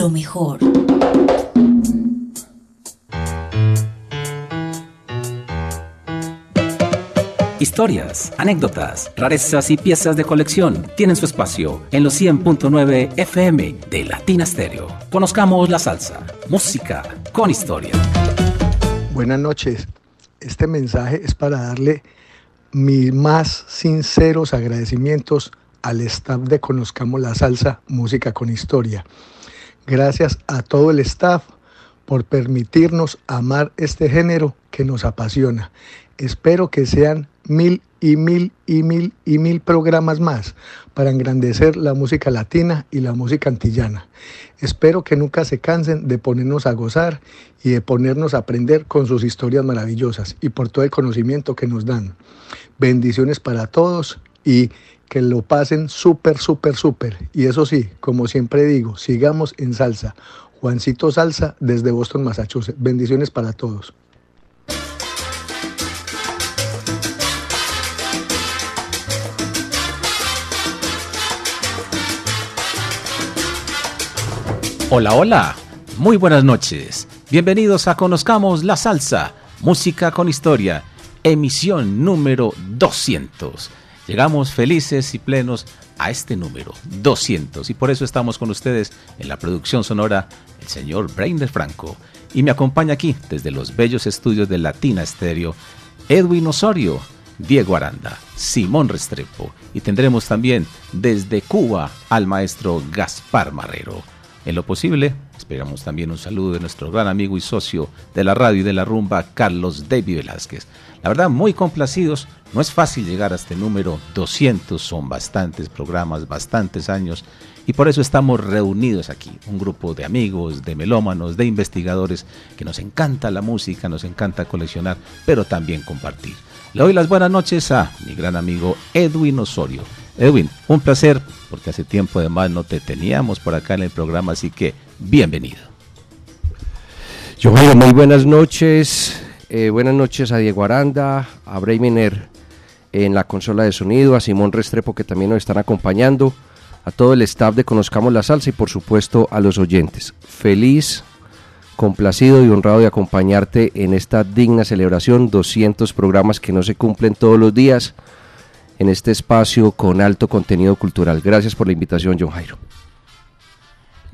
Lo mejor. Historias, anécdotas, rarezas y piezas de colección tienen su espacio en los 100.9 FM de Latina Stereo. Conozcamos la salsa, música con historia. Buenas noches. Este mensaje es para darle mis más sinceros agradecimientos al staff de Conozcamos la Salsa, Música con Historia. Gracias a todo el staff por permitirnos amar este género que nos apasiona. Espero que sean mil y mil y mil y mil programas más para engrandecer la música latina y la música antillana. Espero que nunca se cansen de ponernos a gozar y de ponernos a aprender con sus historias maravillosas y por todo el conocimiento que nos dan. Bendiciones para todos y que lo pasen súper, súper, súper. Y eso sí, como siempre digo, sigamos en salsa. Juancito Salsa desde Boston, Massachusetts. Bendiciones para todos. Hola, hola. Muy buenas noches. Bienvenidos a Conozcamos la Salsa, Música con Historia, emisión número 200. Llegamos felices y plenos a este número 200 y por eso estamos con ustedes en la producción sonora el señor Brainer Franco y me acompaña aquí desde los bellos estudios de Latina Estéreo Edwin Osorio, Diego Aranda, Simón Restrepo y tendremos también desde Cuba al maestro Gaspar Marrero. En lo posible, esperamos también un saludo de nuestro gran amigo y socio de la radio y de la rumba, Carlos David Velázquez. La verdad, muy complacidos. No es fácil llegar a este número 200, son bastantes programas, bastantes años, y por eso estamos reunidos aquí, un grupo de amigos, de melómanos, de investigadores, que nos encanta la música, nos encanta coleccionar, pero también compartir. Le doy las buenas noches a mi gran amigo Edwin Osorio. Edwin, un placer, porque hace tiempo además no te teníamos por acá en el programa, así que bienvenido. Yo muy buenas noches. Eh, buenas noches a Diego Aranda, a Breiminer en la consola de sonido, a Simón Restrepo que también nos están acompañando, a todo el staff de Conozcamos la Salsa y por supuesto a los oyentes. Feliz, complacido y honrado de acompañarte en esta digna celebración, 200 programas que no se cumplen todos los días en este espacio con alto contenido cultural. Gracias por la invitación, John Jairo.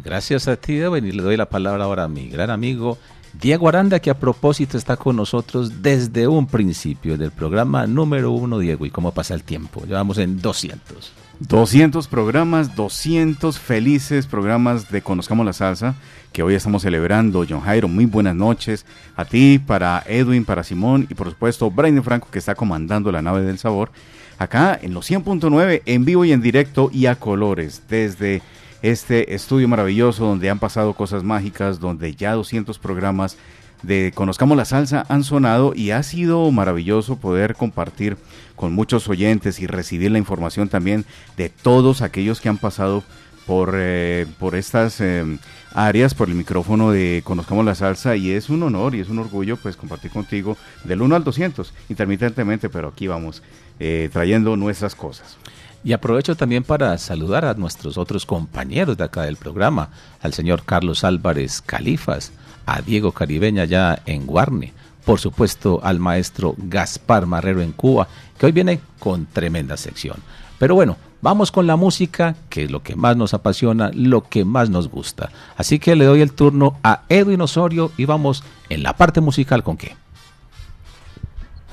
Gracias a ti, Edwin, y le doy la palabra ahora a mi gran amigo Diego Aranda, que a propósito está con nosotros desde un principio del programa número uno, Diego, y cómo pasa el tiempo. Llevamos en 200. 200 programas, 200 felices programas de Conozcamos la Salsa, que hoy estamos celebrando. John Jairo, muy buenas noches a ti, para Edwin, para Simón y por supuesto Brian Franco, que está comandando la nave del sabor, acá en los 100.9, en vivo y en directo y a colores, desde este estudio maravilloso donde han pasado cosas mágicas, donde ya 200 programas de Conozcamos la Salsa han sonado y ha sido maravilloso poder compartir con muchos oyentes y recibir la información también de todos aquellos que han pasado por, eh, por estas eh, áreas, por el micrófono de Conozcamos la Salsa y es un honor y es un orgullo pues compartir contigo del 1 al 200 intermitentemente, pero aquí vamos eh, trayendo nuestras cosas. Y aprovecho también para saludar a nuestros otros compañeros de acá del programa, al señor Carlos Álvarez Califas, a Diego Caribeña ya en Guarne, por supuesto al maestro Gaspar Marrero en Cuba, que hoy viene con tremenda sección. Pero bueno, vamos con la música, que es lo que más nos apasiona, lo que más nos gusta. Así que le doy el turno a Edwin Osorio y vamos en la parte musical con qué.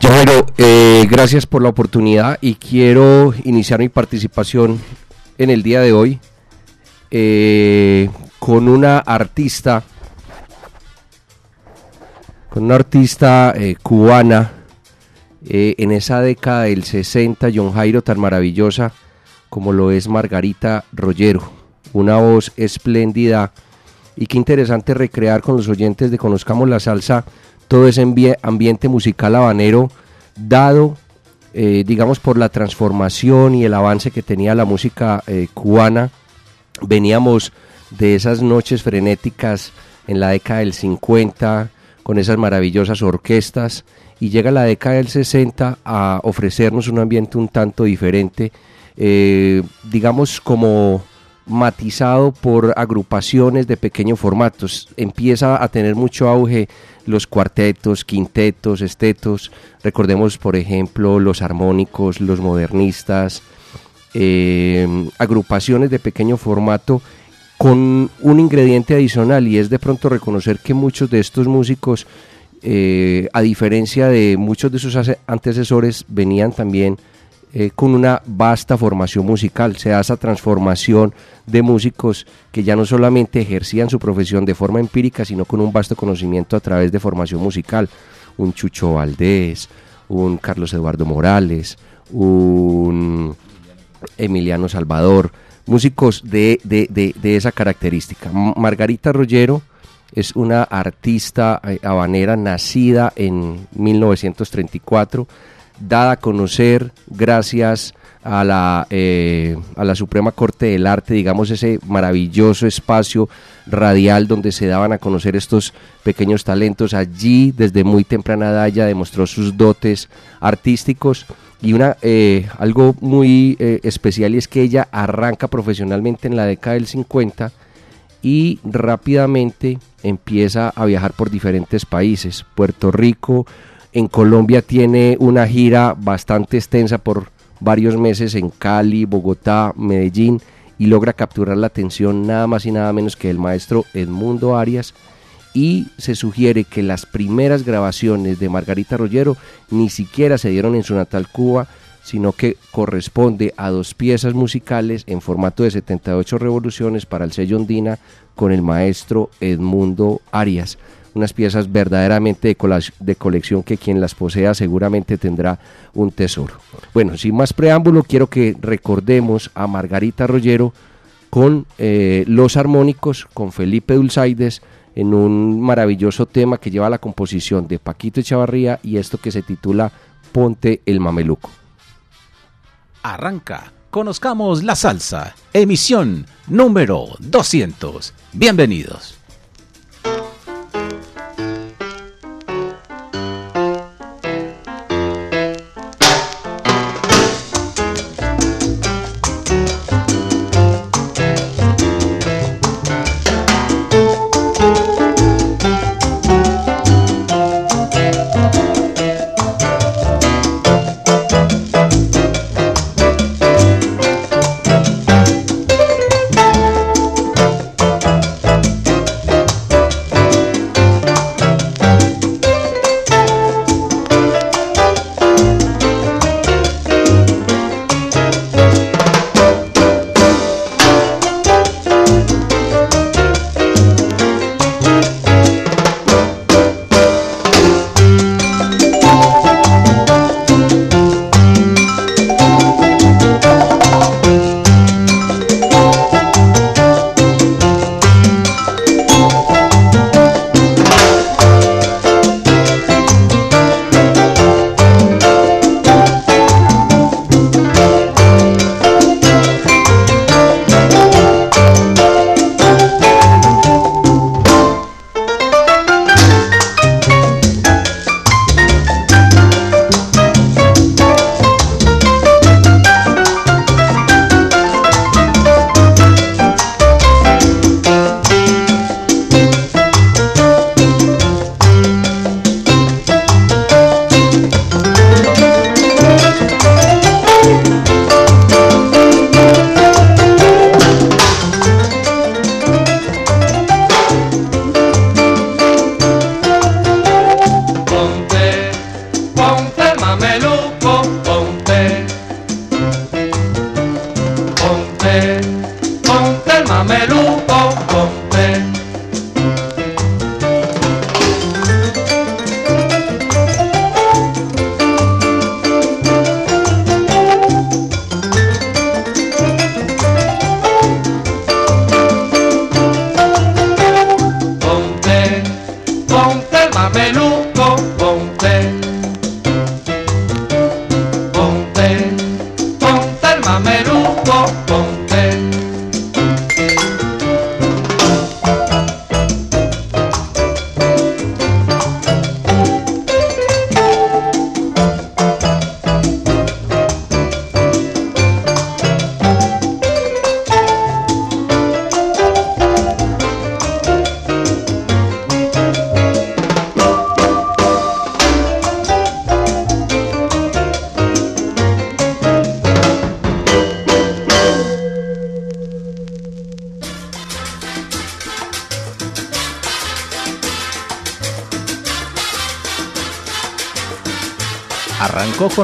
Bueno, eh, gracias por la oportunidad y quiero iniciar mi participación en el día de hoy eh, con una artista, con una artista eh, cubana en esa década del 60, John Jairo tan maravillosa como lo es Margarita Rollero, una voz espléndida y qué interesante recrear con los oyentes de Conozcamos la Salsa todo ese ambiente musical habanero dado, eh, digamos, por la transformación y el avance que tenía la música eh, cubana. Veníamos de esas noches frenéticas en la década del 50 con esas maravillosas orquestas y llega la década del 60 a ofrecernos un ambiente un tanto diferente, eh, digamos como matizado por agrupaciones de pequeños formatos. Empieza a tener mucho auge los cuartetos, quintetos, estetos. Recordemos, por ejemplo, los armónicos, los modernistas, eh, agrupaciones de pequeño formato con un ingrediente adicional y es de pronto reconocer que muchos de estos músicos, eh, a diferencia de muchos de sus antecesores, venían también eh, con una vasta formación musical. Se da esa transformación de músicos que ya no solamente ejercían su profesión de forma empírica, sino con un vasto conocimiento a través de formación musical. Un Chucho Valdés, un Carlos Eduardo Morales, un Emiliano Salvador, músicos de, de esa característica. Margarita Rollero es una artista eh, habanera nacida en 1934 dada a conocer gracias a la, eh, a la Suprema Corte del Arte, digamos ese maravilloso espacio radial donde se daban a conocer estos pequeños talentos. Allí desde muy temprana edad ya demostró sus dotes artísticos y una, eh, algo muy eh, especial es que ella arranca profesionalmente en la década del 50 y rápidamente empieza a viajar por diferentes países, Puerto Rico, en Colombia tiene una gira bastante extensa por varios meses en Cali, Bogotá, Medellín y logra capturar la atención nada más y nada menos que el maestro Edmundo Arias y se sugiere que las primeras grabaciones de Margarita Rollero ni siquiera se dieron en su natal Cuba, sino que corresponde a dos piezas musicales en formato de 78 revoluciones para el sello Ondina con el maestro Edmundo Arias unas piezas verdaderamente de, de, colección que quien las posea seguramente tendrá un tesoro. Bueno, sin más preámbulo, quiero que recordemos a Margarita Rollero con eh, los armónicos, con Felipe Dulzaides, en un maravilloso tema que lleva la composición de Paquito Echavarría y esto que se titula Ponte el Mameluco. Arranca, conozcamos la salsa, emisión número 200. Bienvenidos.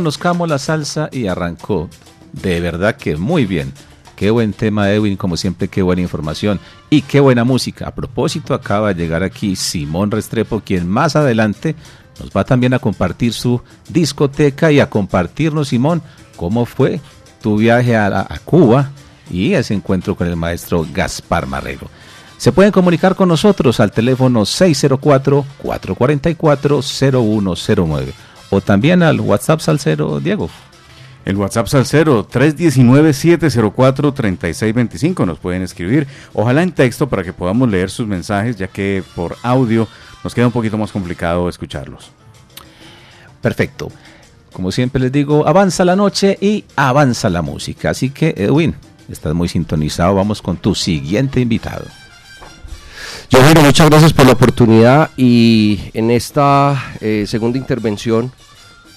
Conozcamos la salsa y arrancó. De verdad que muy bien. Qué buen tema, Edwin, como siempre, qué buena información y qué buena música. A propósito, acaba de llegar aquí Simón Restrepo, quien más adelante nos va también a compartir su discoteca y a compartirnos, Simón, cómo fue tu viaje a, a Cuba y ese encuentro con el maestro Gaspar Marrero. Se pueden comunicar con nosotros al teléfono 604-444-0109 o también al WhatsApp Salcero, Diego. El WhatsApp Salcero 319-704-3625 nos pueden escribir, ojalá en texto para que podamos leer sus mensajes, ya que por audio nos queda un poquito más complicado escucharlos. Perfecto. Como siempre les digo, avanza la noche y avanza la música. Así que, Edwin, estás muy sintonizado. Vamos con tu siguiente invitado. Yo, bueno, muchas gracias por la oportunidad y en esta eh, segunda intervención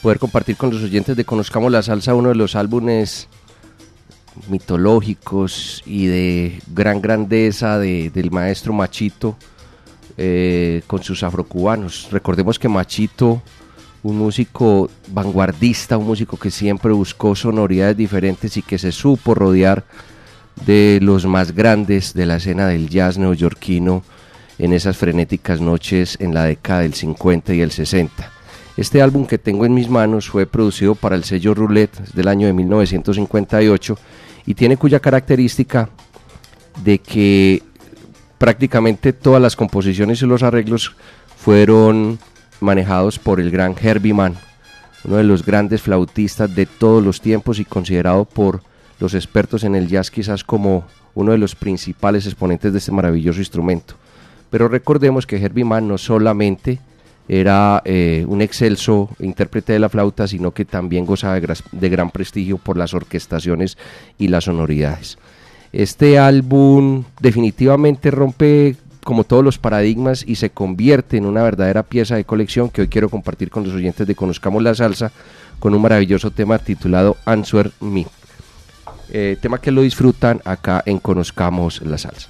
poder compartir con los oyentes de Conozcamos la Salsa uno de los álbumes mitológicos y de gran grandeza del maestro Machito eh, con sus afrocubanos. Recordemos que Machito, un músico vanguardista, un músico que siempre buscó sonoridades diferentes y que se supo rodear de los más grandes de la escena del jazz neoyorquino en esas frenéticas noches en la década del 50 y el 60. Este álbum que tengo en mis manos fue producido para el sello Roulette del año de 1958 y tiene cuya característica de que prácticamente todas las composiciones y los arreglos fueron manejados por el gran Herbie Mann, uno de los grandes flautistas de todos los tiempos y considerado por los expertos en el jazz quizás como uno de los principales exponentes de este maravilloso instrumento. Pero recordemos que Herbie Mann no solamente era eh, un excelso intérprete de la flauta, sino que también gozaba de, gran prestigio por las orquestaciones y las sonoridades. Este álbum definitivamente rompe como todos los paradigmas y se convierte en una verdadera pieza de colección que hoy quiero compartir con los oyentes de Conozcamos la Salsa con un maravilloso tema titulado Answer Me. Eh, tema que lo disfrutan acá en Conozcamos la Salsa.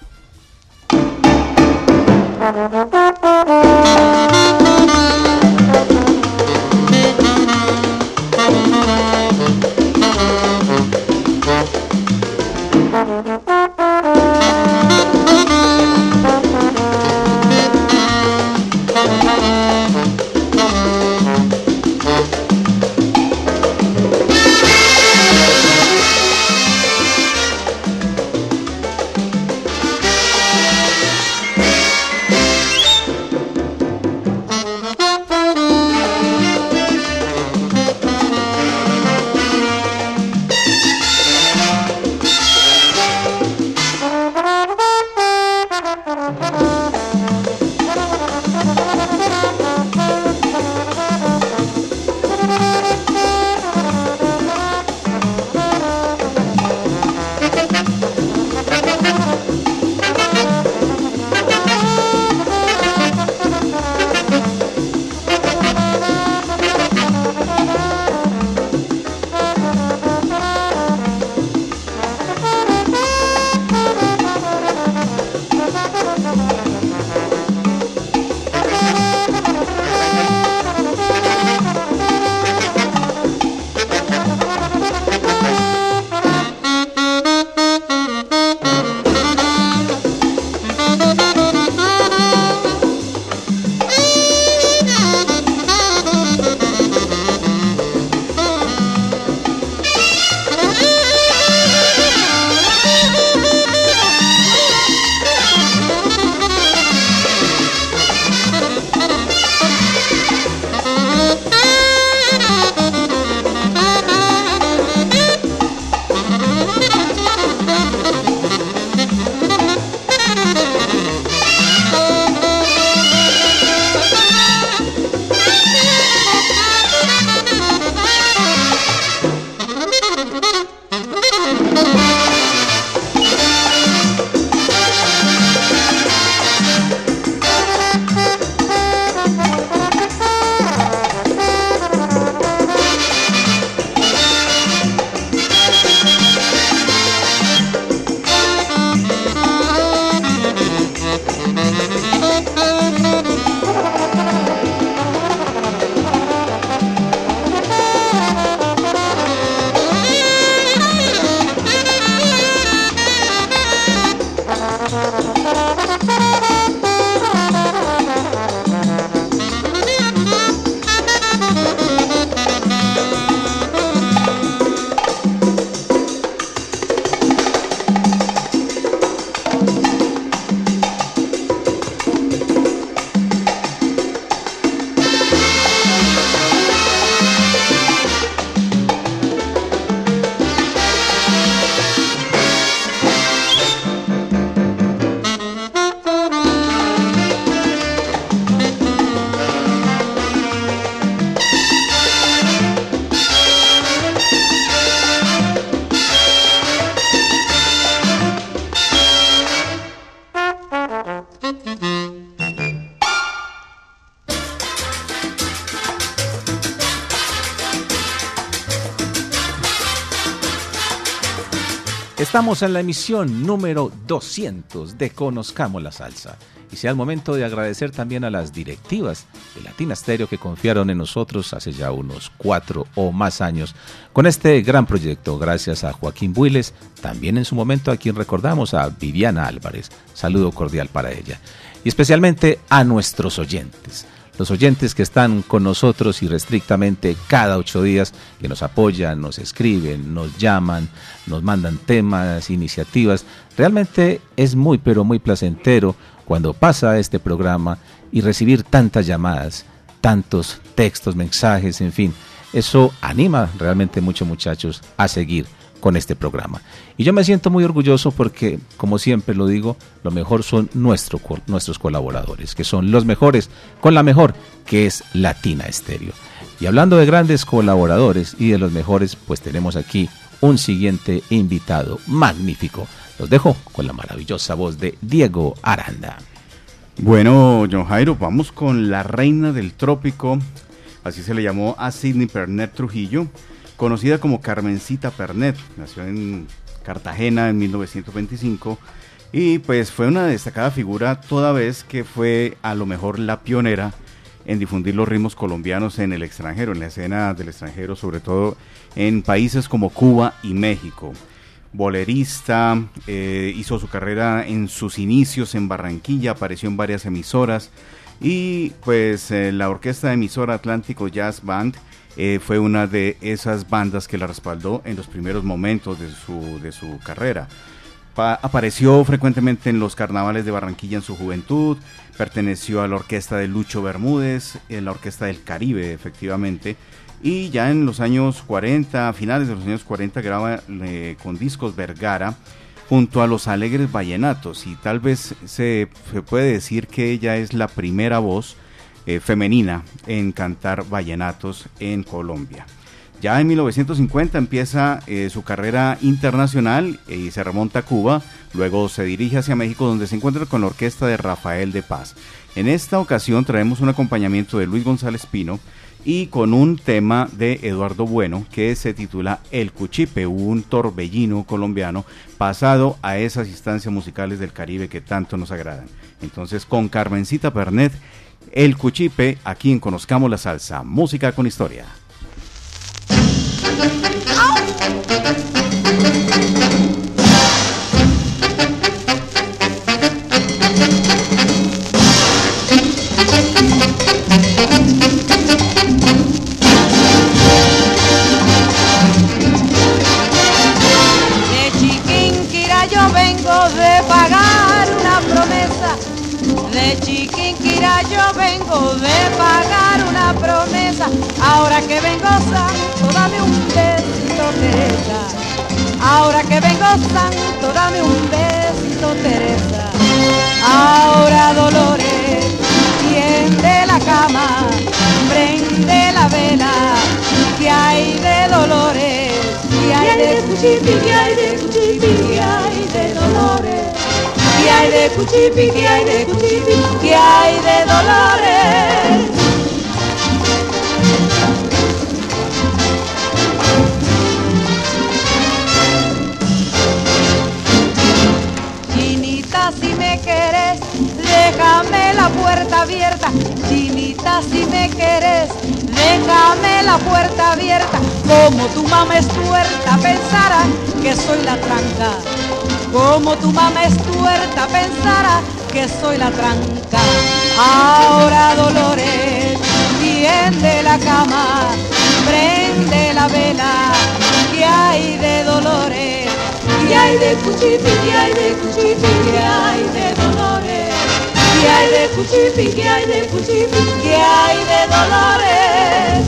Estamos en la emisión número 200 de Conozcamos la Salsa. Y sea el momento de agradecer también a las directivas de Latina Stereo que confiaron en nosotros hace ya unos cuatro o más años con este gran proyecto. Gracias a Joaquín Builes, también en su momento a quien recordamos a Viviana Álvarez. Saludo cordial para ella. Y especialmente a nuestros oyentes los oyentes que están con nosotros irrestrictamente cada ocho días, que nos apoyan, nos escriben, nos llaman, nos mandan temas, iniciativas. Realmente es muy, pero muy placentero cuando pasa este programa y recibir tantas llamadas, tantos textos, mensajes, en fin. Eso anima realmente mucho muchachos a seguir con este programa. Y yo me siento muy orgulloso porque, como siempre lo digo, lo mejor son nuestro, nuestros colaboradores, que son los mejores, con la mejor, que es Latina Estéreo. Y hablando de grandes colaboradores y de los mejores, pues tenemos aquí un siguiente invitado magnífico. Los dejo con la maravillosa voz de Diego Aranda. Bueno, John Jairo, vamos con la reina del trópico, así se le llamó a Sidney Pernet Trujillo conocida como Carmencita Pernet, nació en Cartagena en 1925 y pues fue una destacada figura toda vez que fue a lo mejor la pionera en difundir los ritmos colombianos en el extranjero, en la escena del extranjero, sobre todo en países como Cuba y México. Bolerista, eh, hizo su carrera en sus inicios en Barranquilla, apareció en varias emisoras y pues eh, la orquesta emisora Atlántico Jazz Band eh, fue una de esas bandas que la respaldó en los primeros momentos de su, de su carrera. apareció frecuentemente en los carnavales de Barranquilla en su juventud, perteneció a la orquesta de Lucho Bermúdez, en la orquesta del Caribe efectivamente, y ya en los años 40, a finales de los años 40, graba eh, con discos Vergara junto a los Alegres Vallenatos, y tal vez se, se puede decir que ella es la primera voz eh, femenina en cantar vallenatos en Colombia. Ya en 1950 empieza eh, su carrera internacional y se remonta a Cuba, luego se dirige hacia México donde se encuentra con la orquesta de Rafael de Paz. En esta ocasión traemos un acompañamiento de Luis González Pino y con un tema de Eduardo Bueno que se titula El Cuchipe, un torbellino colombiano pasado a esas instancias musicales del Caribe que tanto nos agradan. Entonces con Carmencita Pernet el Cuchipe, aquí en Conozcamos la Salsa, música con historia. De Chiquinquira yo vengo de pagar una promesa. De Chiquinquira yo vengo de pagar una promesa. Ahora que vengo santo, dame un besito, Teresa. Ahora que vengo santo, dame un besito, Teresa. Ahora Dolores, tiende la cama, prende la vela, que hay de Dolores, que hay de Cuchipi, que hay de Cuchipi, que hay de Dolores. Que hay de Cuchipi, que hay de Cuchipi, que hay de Dolores. Chinita, si me querés, déjame la puerta abierta. Chinita, si me querés, déjame la puerta abierta. Como tu mamá es tuerta, pensará que soy la tranca. Como tu mamá es tuerta, pensará que soy la tranca. Ahora Dolores, tiende la cama, prende la vela, que hay de Dolores, que hay de Cuchipi, que hay de Cuchipi, que hay de Dolores, que hay de Cuchipi, que hay de Cuchipi, que hay de Dolores.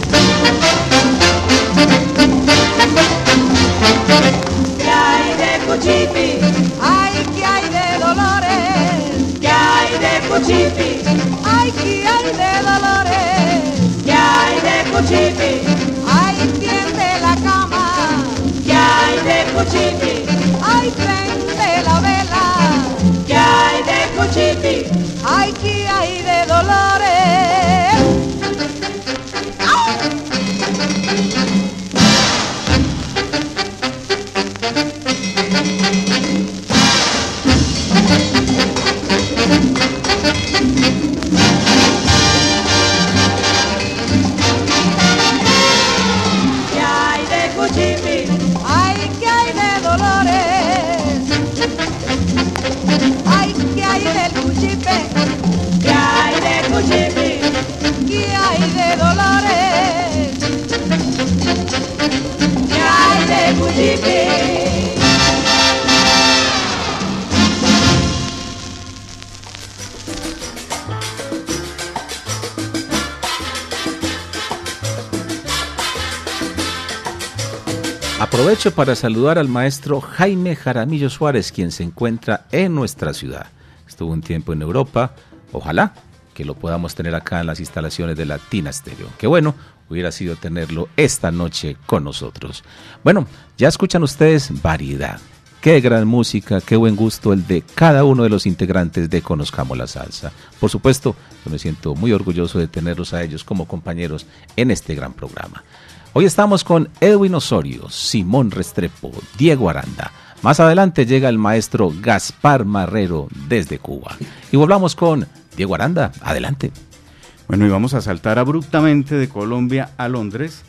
Cuchipi, ay, que hay de Dolores, que hay de Cuchipi, ay, que hay de Dolores, que hay de Cuchipi, ay, tiende la cama, que hay de Cuchipi, ay, prende la vela, que hay de Cuchipi, ay, que hay de Dolores. Aprovecho para saludar al maestro Jaime Jaramillo Suárez, quien se encuentra en nuestra ciudad. Estuvo un tiempo en Europa. Ojalá que lo podamos tener acá en las instalaciones de Latina Stereo. Qué bueno hubiera sido tenerlo esta noche con nosotros. Bueno, ya escuchan ustedes variedad. Qué gran música, qué buen gusto el de cada uno de los integrantes de Conozcamos la Salsa. Por supuesto, yo me siento muy orgulloso de tenerlos a ellos como compañeros en este gran programa. Hoy estamos con Edwin Osorio, Simón Restrepo, Diego Aranda. Más adelante llega el maestro Gaspar Marrero desde Cuba. Y volvamos con Diego Aranda. Adelante. Bueno, y vamos a saltar abruptamente de Colombia a Londres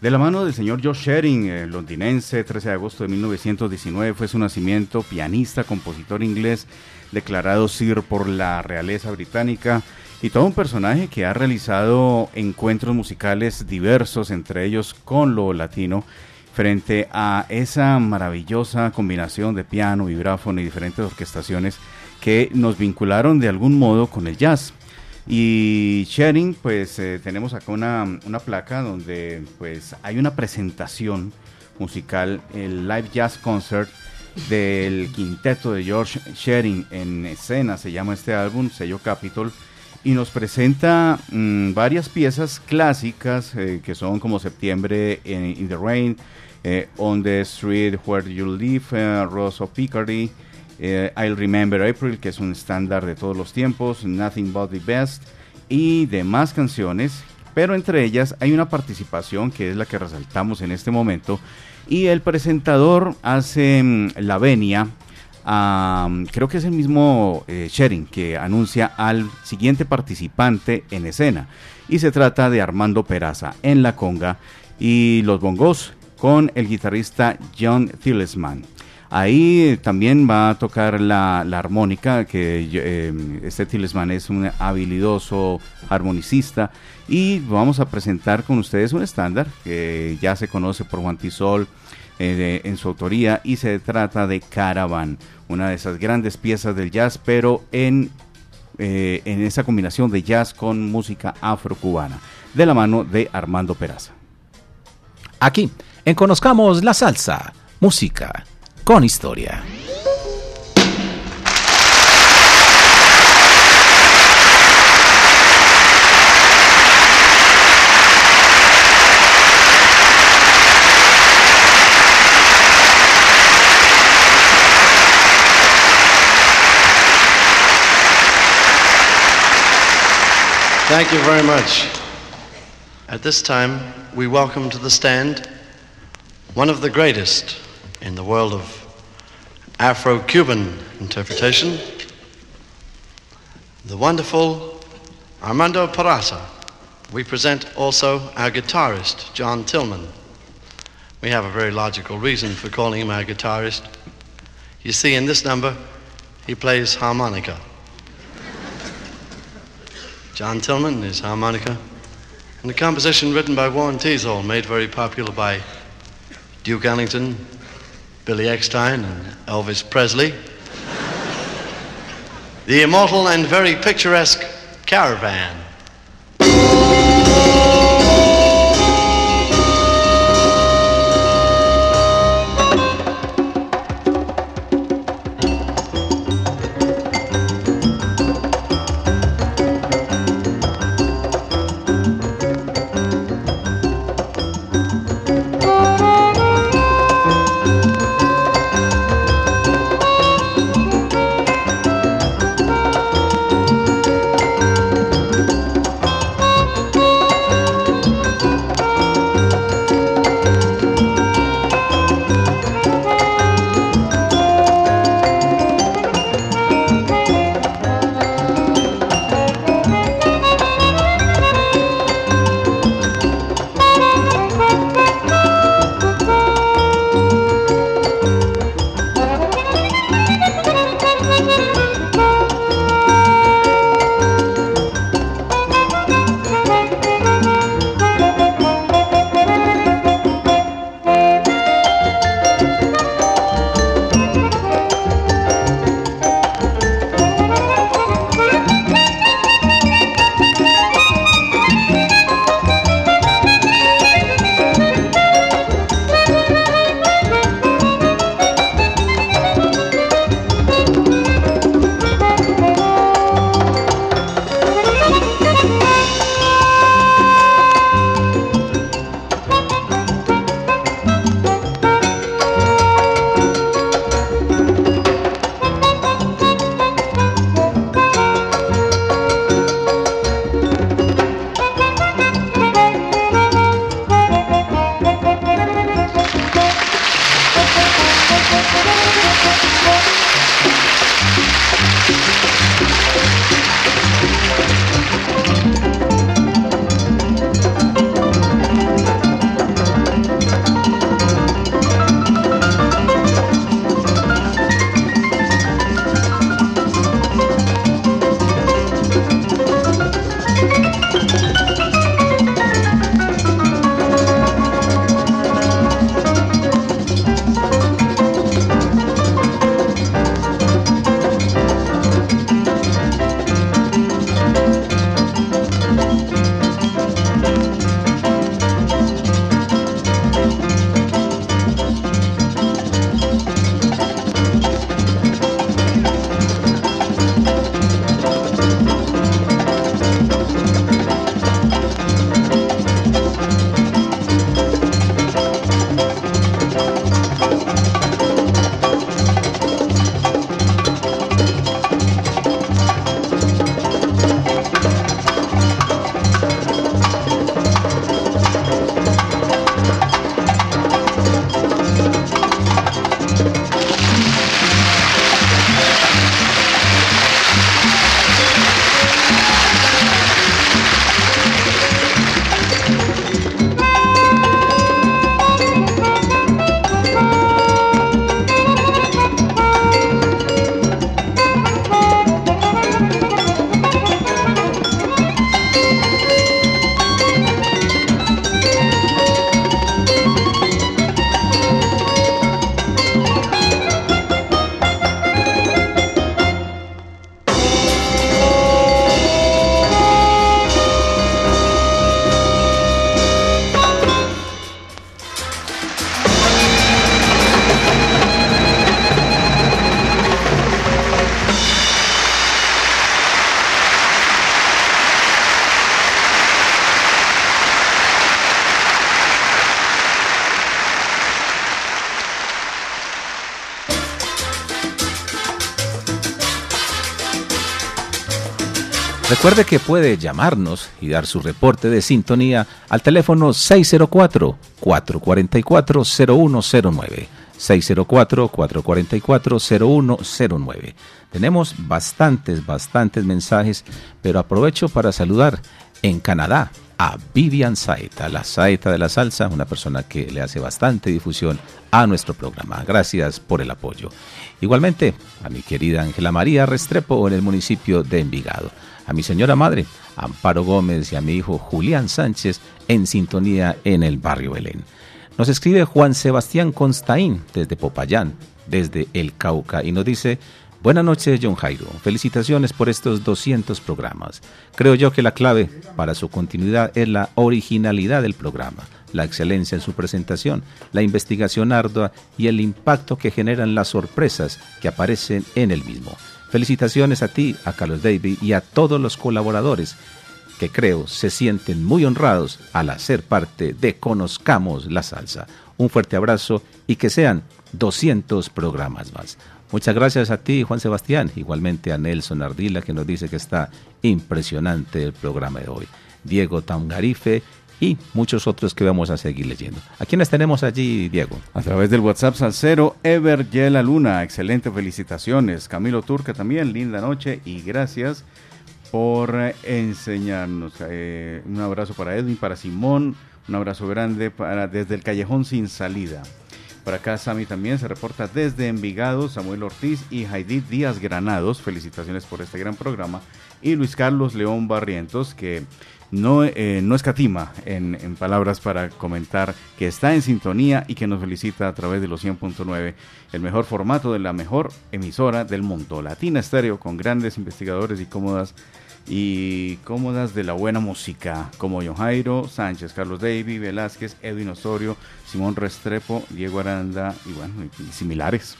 de la mano del señor Josh Shering, el londinense, 13 de agosto de 1919 fue su nacimiento, pianista, compositor inglés, declarado Sir por la realeza británica y todo un personaje que ha realizado encuentros musicales diversos, entre ellos con lo latino, frente a esa maravillosa combinación de piano, vibráfono y diferentes orquestaciones que nos vincularon de algún modo con el jazz. Y sharing, pues eh, tenemos acá una, una, placa donde pues hay una presentación musical, el Live Jazz Concert del quinteto de George Sharing en escena, se llama este álbum, sello Capitol, y nos presenta mm, varias piezas clásicas eh, que son como Septiembre in, the Rain, eh, On the Street Where You Live, Rose of Picardy, eh, I'll Remember April, que es un estándar de todos los tiempos, Nothing But the Best y demás canciones, pero entre ellas hay una participación que es la que resaltamos en este momento y el presentador hace mm, la venia creo que es el mismo eh, Shering que anuncia al siguiente participante en escena y se trata de Armando Peraza en la conga y los bongos con el guitarrista John Tillesman. Ahí también va a tocar la, armónica, que eh, este Tillesman es un habilidoso armonicista. Y vamos a presentar con ustedes un estándar que ya se conoce por Juan Tisol eh, en su autoría y se trata de Caravan, una de esas grandes piezas del jazz, pero en, eh, en esa combinación de jazz con música afrocubana, de la mano de Armando Peraza. Aquí, en Conozcamos la Salsa, música con historia. Thank you very much. At this time, we welcome to the stand one of the greatest in the world of Afro Cuban interpretation, the wonderful Armando Peraza. We present also our guitarist, John Tillman. We have a very logical reason for calling him our guitarist. You see, in this number, he plays harmonica. John Tillman is harmonica. And the composition written by Warren Teasdale, made very popular by Duke Ellington, Billy Eckstein and Elvis Presley. the immortal and very picturesque Caravan. Recuerde que puede llamarnos y dar su reporte de sintonía al teléfono 604-444-0109. 604-444-0109. Tenemos bastantes, bastantes mensajes, pero aprovecho para saludar en Canadá a Vivian Saeta, la Saeta de la Salsa, una persona que le hace bastante difusión a nuestro programa. Gracias por el apoyo. Igualmente a mi querida Ángela María Restrepo en el municipio de Envigado a mi señora madre, Amparo Gómez, y a mi hijo Julián Sánchez en sintonía en el barrio Belén. Nos escribe Juan Sebastián Constaín desde Popayán, desde el Cauca, y nos dice, Buenas noches, John Jairo. Felicitaciones por estos 200 programas. Creo yo que la clave para su continuidad es la originalidad del programa, la excelencia en su presentación, la investigación ardua y el impacto que generan las sorpresas que aparecen en el mismo. Felicitaciones a ti, a Carlos David y a todos los colaboradores que creo se sienten muy honrados al hacer parte de Conozcamos la Salsa. Un fuerte abrazo y que sean 200 programas más. Muchas gracias a ti, Juan Sebastián. Igualmente a Nelson Ardila, que nos dice que está impresionante el programa de hoy. Diego Tangarife y muchos otros que vamos a seguir leyendo. ¿A quiénes tenemos allí, Diego? A través del WhatsApp Salcero, Ever Yela Luna, excelente felicitaciones. Camilo Turca también, linda noche y gracias por enseñarnos. Eh, un abrazo para Edwin, para Simón, un abrazo grande para desde el Callejón Sin Salida. Por acá Sami también se reporta desde Envigado, Samuel Ortiz y Heidi Díaz Granados. Felicitaciones por este gran programa. Y Luis Carlos León Barrientos, que no, eh, no escatima en, en, palabras para comentar que está en sintonía y que nos felicita a través de los 100.9, el mejor formato de la mejor emisora del mundo, Latina Estéreo, con grandes investigadores y cómodas y cómodas de la buena música, como John Jairo, Sánchez, Carlos Davy, Velázquez, Edwin Osorio, Simón Restrepo, Diego Aranda y bueno, y similares.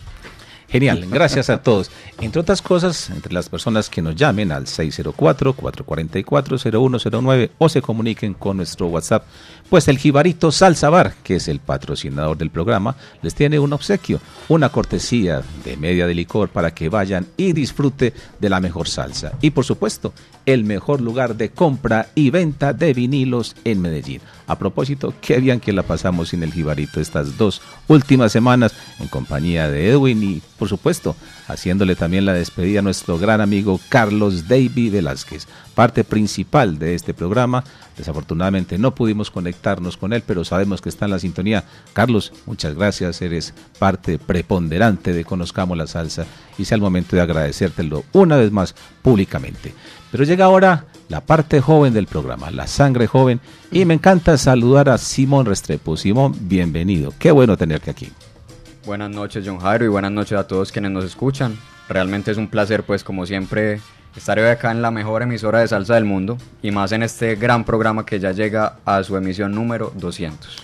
Genial, gracias a todos. Entre otras cosas, entre las personas que nos llamen al 604-444-0109 o se comuniquen con nuestro WhatsApp, pues el Jibarito Salsa Bar, que es el patrocinador del programa, les tiene un obsequio, una cortesía de media de licor para que vayan y disfrute de la mejor salsa. Y por supuesto, el mejor lugar de compra y venta de vinilos en Medellín. A propósito, qué bien que la pasamos sin el Jibarito estas dos últimas semanas en compañía de Edwin y, por supuesto, haciéndole también la despedida a nuestro gran amigo Carlos David Velázquez, parte principal de este programa. Desafortunadamente no pudimos conectarnos con él, pero sabemos que está en la sintonía. Carlos, muchas gracias, eres parte preponderante de Conozcamos la Salsa y sea el momento de agradecértelo una vez más públicamente. Pero llega ahora la parte joven del programa, la sangre joven, y me encanta saludar a Simón Restrepo. Simón, bienvenido. Qué bueno tenerte aquí. Buenas noches, John Jairo, y buenas noches a todos quienes nos escuchan. Realmente es un placer, pues, como siempre, estar hoy acá en la mejor emisora de salsa del mundo y más en este gran programa que ya llega a su emisión número 200.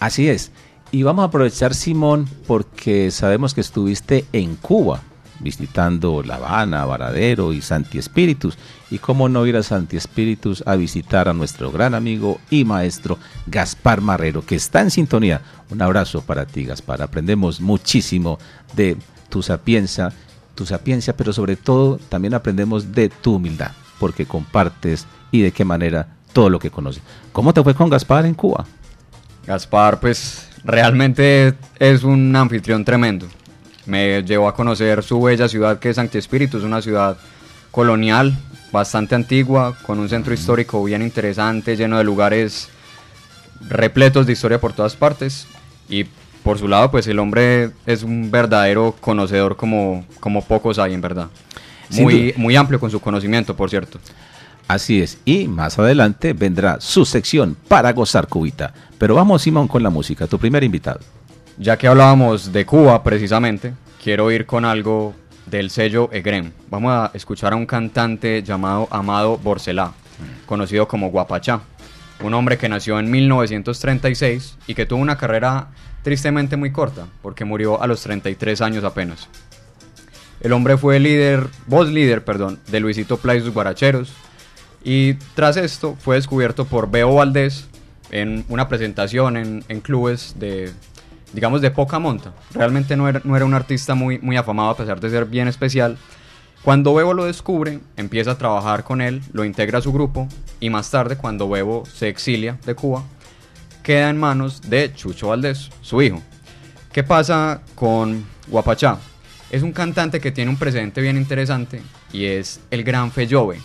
Así es. Y vamos a aprovechar, Simón, porque sabemos que estuviste en Cuba visitando La Habana, Varadero y Santi Espíritus. Y cómo no ir a Santi Espíritus a visitar a nuestro gran amigo y maestro Gaspar Marrero, que está en sintonía. Un abrazo para ti, Gaspar. Aprendemos muchísimo de tu sapiencia, tu sapiencia, pero sobre todo también aprendemos de tu humildad, porque compartes y de qué manera todo lo que conoces. ¿Cómo te fue con Gaspar en Cuba? Gaspar, pues realmente es un anfitrión tremendo. Me llevó a conocer su bella ciudad que es Santi Espíritu, es una ciudad colonial, bastante antigua, con un centro histórico bien interesante, lleno de lugares repletos de historia por todas partes. Y por su lado, pues el hombre es un verdadero conocedor como, como pocos hay, en verdad. Muy, muy amplio con su conocimiento, por cierto. Así es, y más adelante vendrá su sección para gozar cubita. Pero vamos, Simón, con la música, tu primer invitado. Ya que hablábamos de Cuba precisamente, quiero ir con algo del sello Egrem. Vamos a escuchar a un cantante llamado Amado Borcelá, conocido como Guapachá. Un hombre que nació en 1936 y que tuvo una carrera tristemente muy corta, porque murió a los 33 años apenas. El hombre fue líder, voz líder, perdón, de Luisito Play sus guaracheros. Y tras esto fue descubierto por Beo Valdés en una presentación en, en clubes de, digamos, de poca monta. Realmente no era, no era un artista muy, muy afamado a pesar de ser bien especial. Cuando Bebo lo descubre, empieza a trabajar con él, lo integra a su grupo y más tarde, cuando Bebo se exilia de Cuba, queda en manos de Chucho Valdés, su hijo. ¿Qué pasa con Guapachá? Es un cantante que tiene un precedente bien interesante y es el gran Feyove,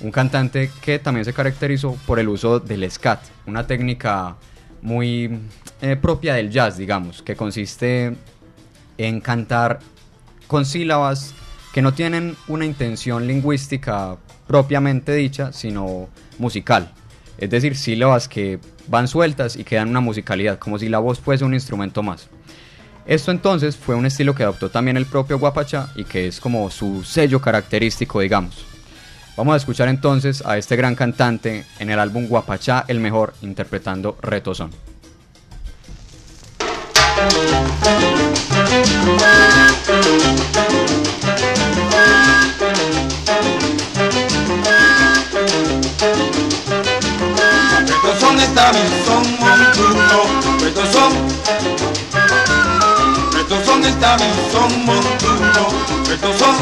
un cantante que también se caracterizó por el uso del scat, una técnica muy eh, propia del jazz, digamos, que consiste en cantar con sílabas que no tienen una intención lingüística propiamente dicha, sino musical. Es decir, sílabas que van sueltas y que dan una musicalidad, como si la voz fuese un instrumento más. Esto entonces fue un estilo que adoptó también el propio Guapachá y que es como su sello característico, digamos. Vamos a escuchar entonces a este gran cantante en el álbum Guapachá el Mejor interpretando Retozón. Bien, son montuno, retozón. Retozón está bien, son montuno, retozón.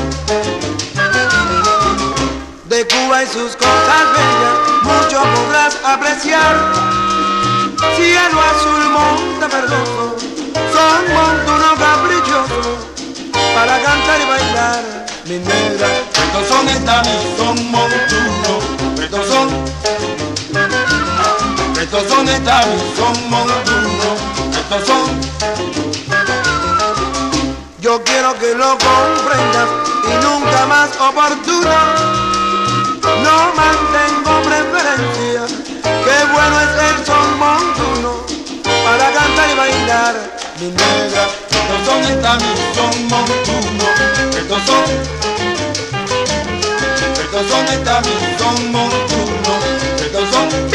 De Cuba y sus cosas bellas, mucho podrás apreciar. Cielo azul, monte verdoso, son montuno caprichoso, para cantar y bailar, mi negra. Retozón está bien, son montuno, retozón. Estos son estables, son montunos, estos son. Yo quiero que lo comprendas y nunca más oportuno. No mantengo preferencia, qué bueno es el son montuno para cantar y bailar, mi negra. Estos son estables, son montunos, estos son. Estos son estables, son montunos, estos son.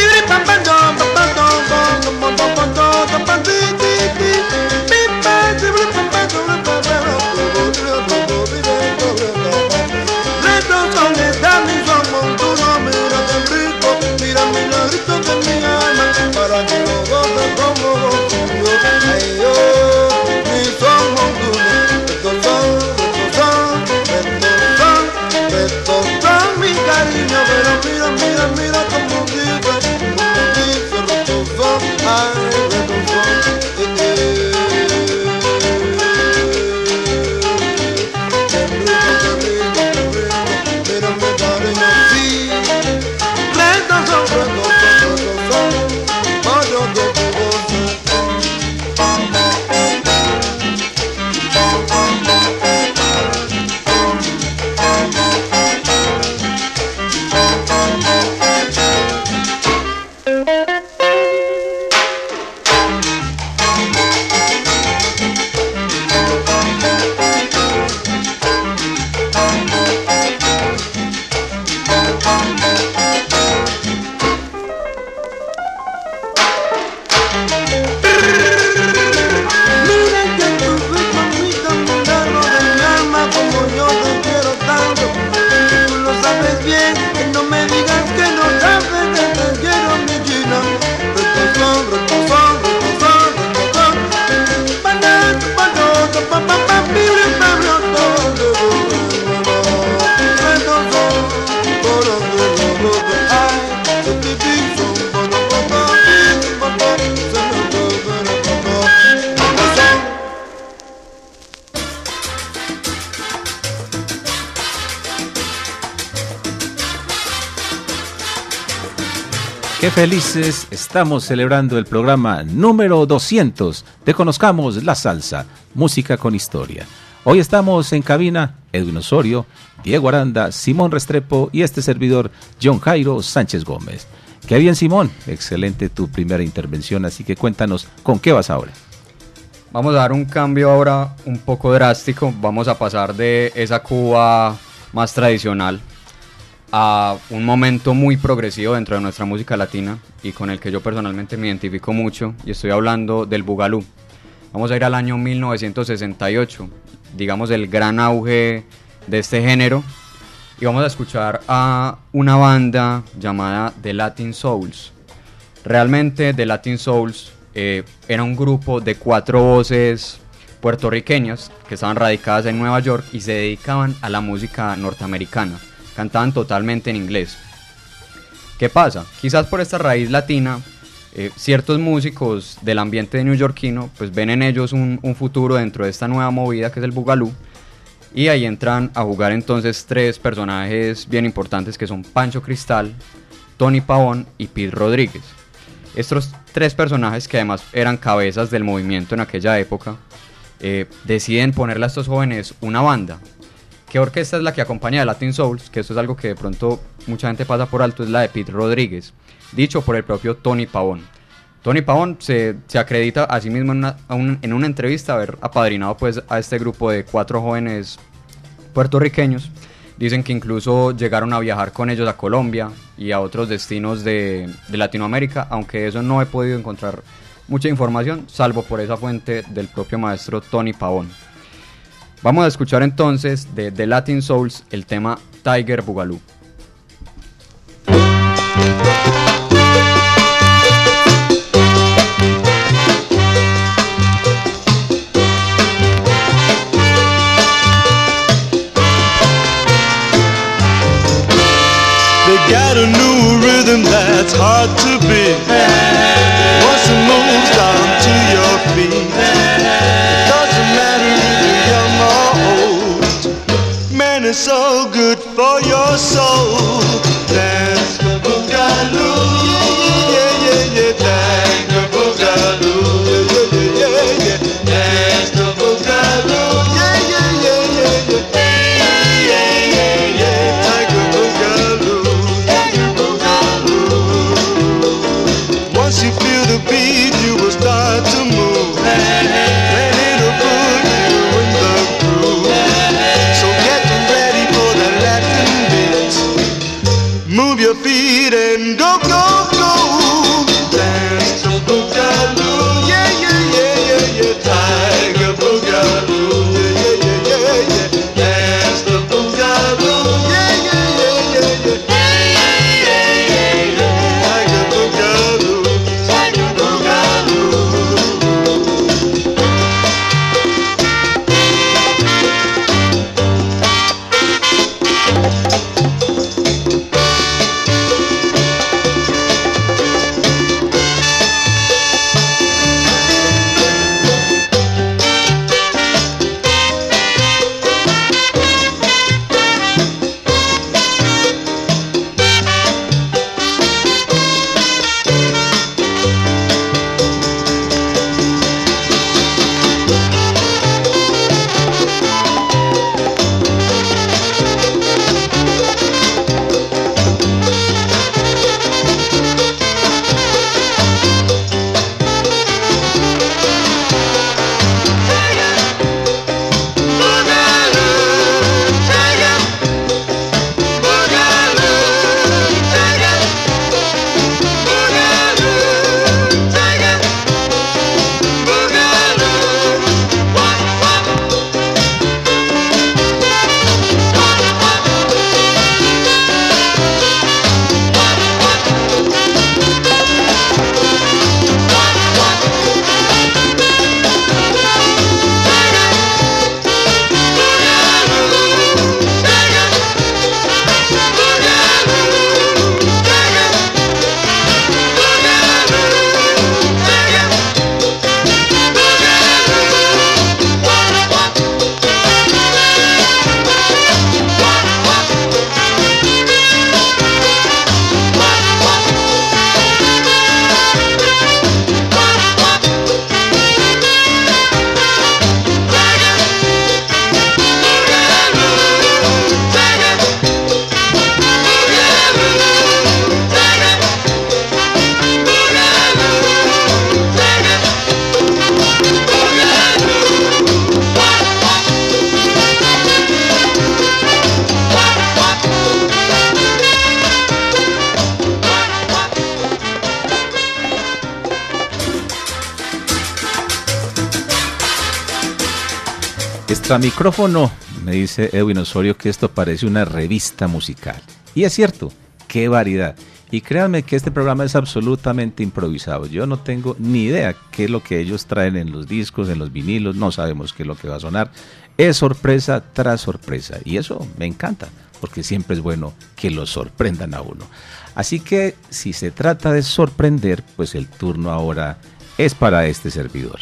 Felices estamos celebrando el programa número 200 de Conozcamos la Salsa, Música con Historia. Hoy estamos en cabina Edwin Osorio, Diego Aranda, Simón Restrepo y este servidor John Jairo Sánchez Gómez. Qué bien Simón, excelente tu primera intervención, así que cuéntanos con qué vas ahora. Vamos a dar un cambio ahora un poco drástico. Vamos a pasar de esa Cuba más tradicional a un momento muy progresivo dentro de nuestra música latina y con el que yo personalmente me identifico mucho y estoy hablando del Bugalú. Vamos a ir al año 1968, digamos el gran auge de este género y vamos a escuchar a una banda llamada The Latin Souls. Realmente The Latin Souls eh, era un grupo de cuatro voces puertorriqueñas que estaban radicadas en Nueva York y se dedicaban a la música norteamericana. Cantaban totalmente en inglés. ¿Qué pasa? Quizás por esta raíz latina, eh, ciertos músicos del ambiente neoyorquino pues ven en ellos un, futuro dentro de esta nueva movida que es el Bugalú. Y ahí entran a jugar entonces tres personajes bien importantes que son Pancho Cristal, Tony Pavón y Pete Rodríguez. Estos tres personajes que además eran cabezas del movimiento en aquella época, eh, deciden ponerle a estos jóvenes una banda. ¿Qué orquesta es la que acompaña a Latin Souls? Que esto es algo que de pronto mucha gente pasa por alto, es la de Pete Rodríguez, dicho por el propio Tony Pavón. Tony Pavón se, se acredita a sí mismo en una, en una entrevista haber apadrinado pues, a este grupo de cuatro jóvenes puertorriqueños. Dicen que incluso llegaron a viajar con ellos a Colombia y a otros destinos de, Latinoamérica, aunque eso no he podido encontrar mucha información, salvo por esa fuente del propio maestro Tony Pavón. Vamos a escuchar entonces de The Latin Souls el tema Tiger Boogaloo. Good for your soul. Extra micrófono, me dice Edwin Osorio que esto parece una revista musical. Y es cierto, qué variedad. Y créanme que este programa es absolutamente improvisado. Yo no tengo ni idea qué es lo que ellos traen en los discos, en los vinilos, no sabemos qué es lo que va a sonar. Es sorpresa tras sorpresa y eso me encanta, porque siempre es bueno que lo sorprendan a uno. Así que si se trata de sorprender, pues el turno ahora es para este servidor.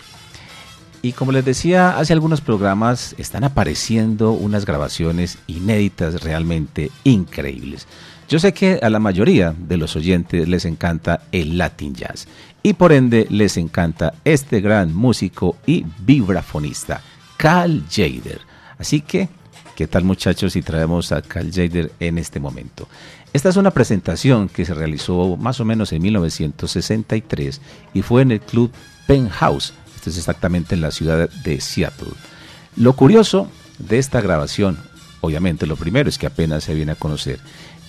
Y como les decía, hace algunos programas están apareciendo unas grabaciones inéditas realmente increíbles. Yo sé que a la mayoría de los oyentes les encanta el Latin Jazz y por ende les encanta este gran músico y vibrafonista, Carl Jader. Así que, ¿qué tal muchachos si traemos a Carl Jader en este momento? Esta es una presentación que se realizó más o menos en 1963 y fue en el club Penthouse, es exactamente en la ciudad de Seattle. Lo curioso de esta grabación, obviamente lo primero es que apenas se viene a conocer,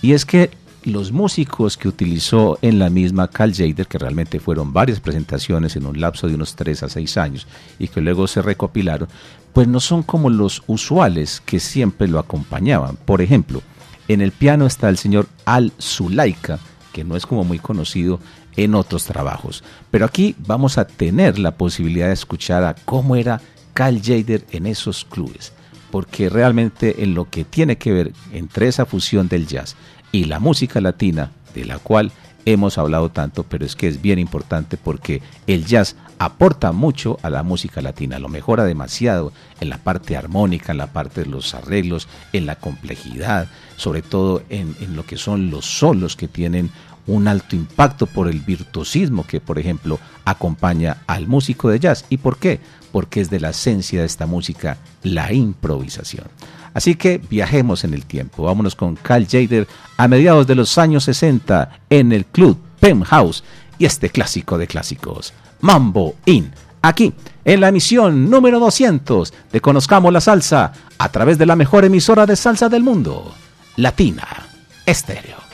y es que los músicos que utilizó en la misma Cal Jader, que realmente fueron varias presentaciones en un lapso de unos 3 a 6 años y que luego se recopilaron, pues no son como los usuales que siempre lo acompañaban. Por ejemplo, en el piano está el señor Al Zulaika, que no es como muy conocido en otros trabajos. Pero aquí vamos a tener la posibilidad de escuchar a cómo era Cal Jader en esos clubes porque realmente en lo que tiene que ver entre esa fusión del jazz y la música latina, de la cual hemos hablado tanto, pero es que es bien importante porque el jazz aporta mucho a la música latina, lo mejora demasiado en la parte armónica, en la parte de los arreglos, en la complejidad, sobre todo en, en lo que son los solos que tienen un alto impacto por el virtuosismo que, por ejemplo, acompaña al músico de jazz. ¿Y por qué? Porque es de la esencia de esta música la improvisación. Así que viajemos en el tiempo. Vámonos con Carl Jader a mediados de los años 60 en el club Penthouse y este clásico de clásicos, Mambo In. Aquí, en la emisión número 200 de Conozcamos la Salsa a través de la mejor emisora de salsa del mundo, Latina Estéreo.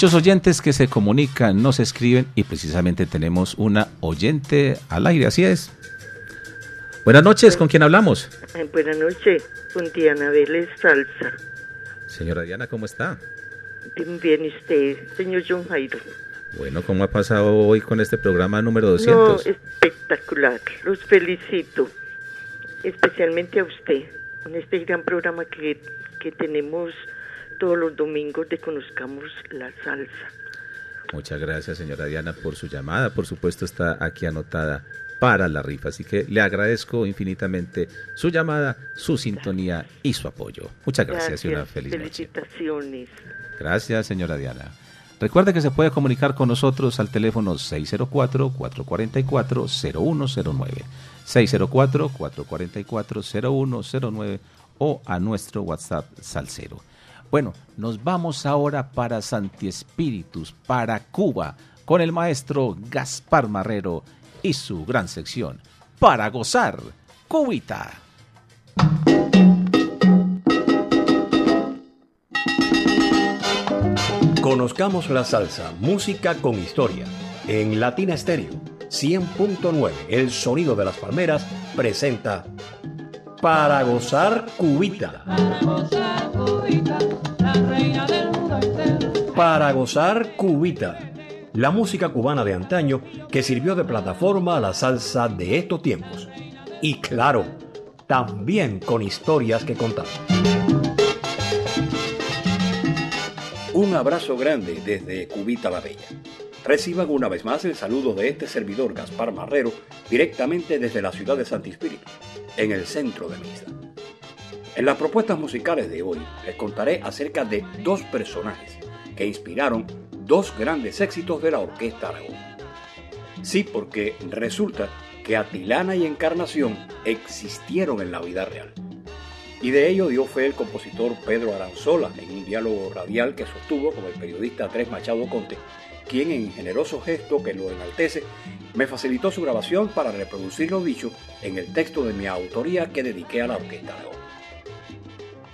Muchos oyentes que se comunican, nos escriben y precisamente tenemos una oyente al aire, así es. Buenas noches, ¿con quién hablamos? Buenas noches, con Diana Vélez Salsa. Señora Diana, ¿cómo está? Bien, bien, usted, señor John Jairo. Bueno, ¿cómo ha pasado hoy con este programa número No, 200? espectacular. Los felicito, especialmente a usted, con este gran programa que, que tenemos todos los domingos de Conozcamos la Salsa. Muchas gracias, señora Diana, por su llamada. Por supuesto, está aquí anotada para la rifa. Así que le agradezco infinitamente su llamada, su sintonía y su apoyo. Muchas gracias, y una feliz noche. Felicitaciones. Gracias, señora Diana. Recuerde que se puede comunicar con nosotros al teléfono 604-444-0109, 604-444-0109 o a nuestro WhatsApp Salcero. Bueno, nos vamos ahora para Santi Espíritus, para Cuba, con el maestro Gaspar Marrero y su gran sección, para gozar, Cubita. Conozcamos la salsa, música con historia. En Latina Stereo 100.9, el sonido de las palmeras, presenta Para gozar cubita. Para gozar cubita. La música cubana de antaño que sirvió de plataforma a la salsa de estos tiempos. Y claro, también con historias que contar. Un abrazo grande desde Cubita la Bella. Reciban una vez más el saludo de este servidor Gaspar Marrero directamente desde la ciudad de Santi Espíritu, en el centro de Misa. En las propuestas musicales de hoy les contaré acerca de dos personajes que inspiraron dos grandes éxitos de la Orquesta Aragón. Sí, porque resulta que Atilana y Encarnación existieron en la vida real. Y de ello dio fe el compositor Pedro Aranzola en un diálogo radial que sostuvo con el periodista Andrés Machado Conte, quien en generoso gesto que lo enaltece me facilitó su grabación para reproducir lo dicho en el texto de mi autoría que dediqué a la Orquesta Aragón.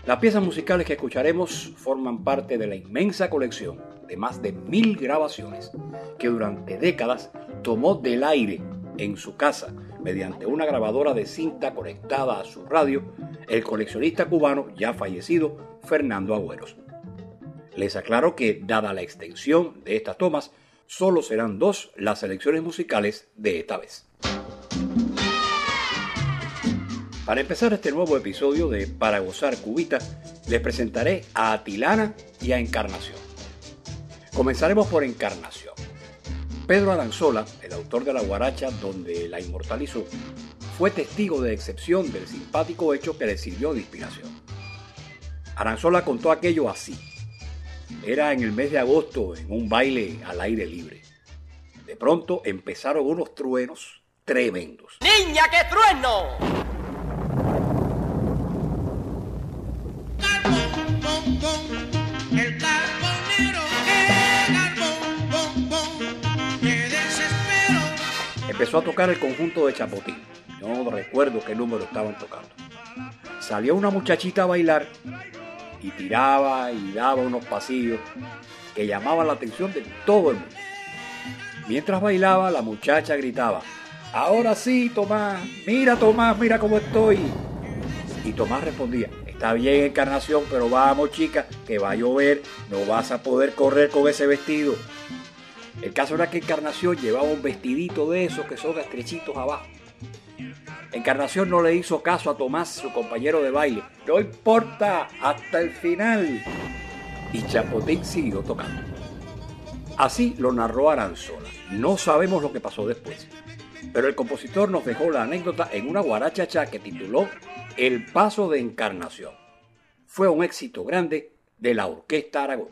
Las piezas musicales que escucharemos forman parte de la inmensa colección de más de mil grabaciones que durante décadas tomó del aire en su casa mediante una grabadora de cinta conectada a su radio el coleccionista cubano ya fallecido Fernando Agüeros. Les aclaro que, dada la extensión de estas tomas, solo serán dos las selecciones musicales de esta vez. Para empezar este nuevo episodio de Para Gozar Cubita, les presentaré a Atilana y a Encarnación. Comenzaremos por Encarnación. Pedro Aranzola, el autor de la guaracha donde la inmortalizó, fue testigo de excepción del simpático hecho que le sirvió de inspiración. Aranzola contó aquello así. Era en el mes de agosto en un baile al aire libre. De pronto empezaron unos truenos tremendos. ¡Niña, qué trueno! El carbonero, carbón, desespero. Empezó a tocar el conjunto de Chapotín. No recuerdo qué número estaban tocando. Salió una muchachita a bailar y tiraba y daba unos pasillos que llamaban la atención de todo el mundo. Mientras bailaba, la muchacha gritaba, ahora sí, Tomás, mira Tomás, mira cómo estoy. Y Tomás respondía, está bien encarnación, pero vamos chica, que va a llover, no vas a poder correr con ese vestido. El caso era que Encarnación llevaba un vestidito de esos que son estrechitos abajo. Encarnación no le hizo caso a Tomás, su compañero de baile. No importa, hasta el final. Y Chapotín siguió tocando. Así lo narró Aranzola. No sabemos lo que pasó después. Pero el compositor nos dejó la anécdota en una guarachacha que tituló El Paso de Encarnación. Fue un éxito grande de la Orquesta Aragón.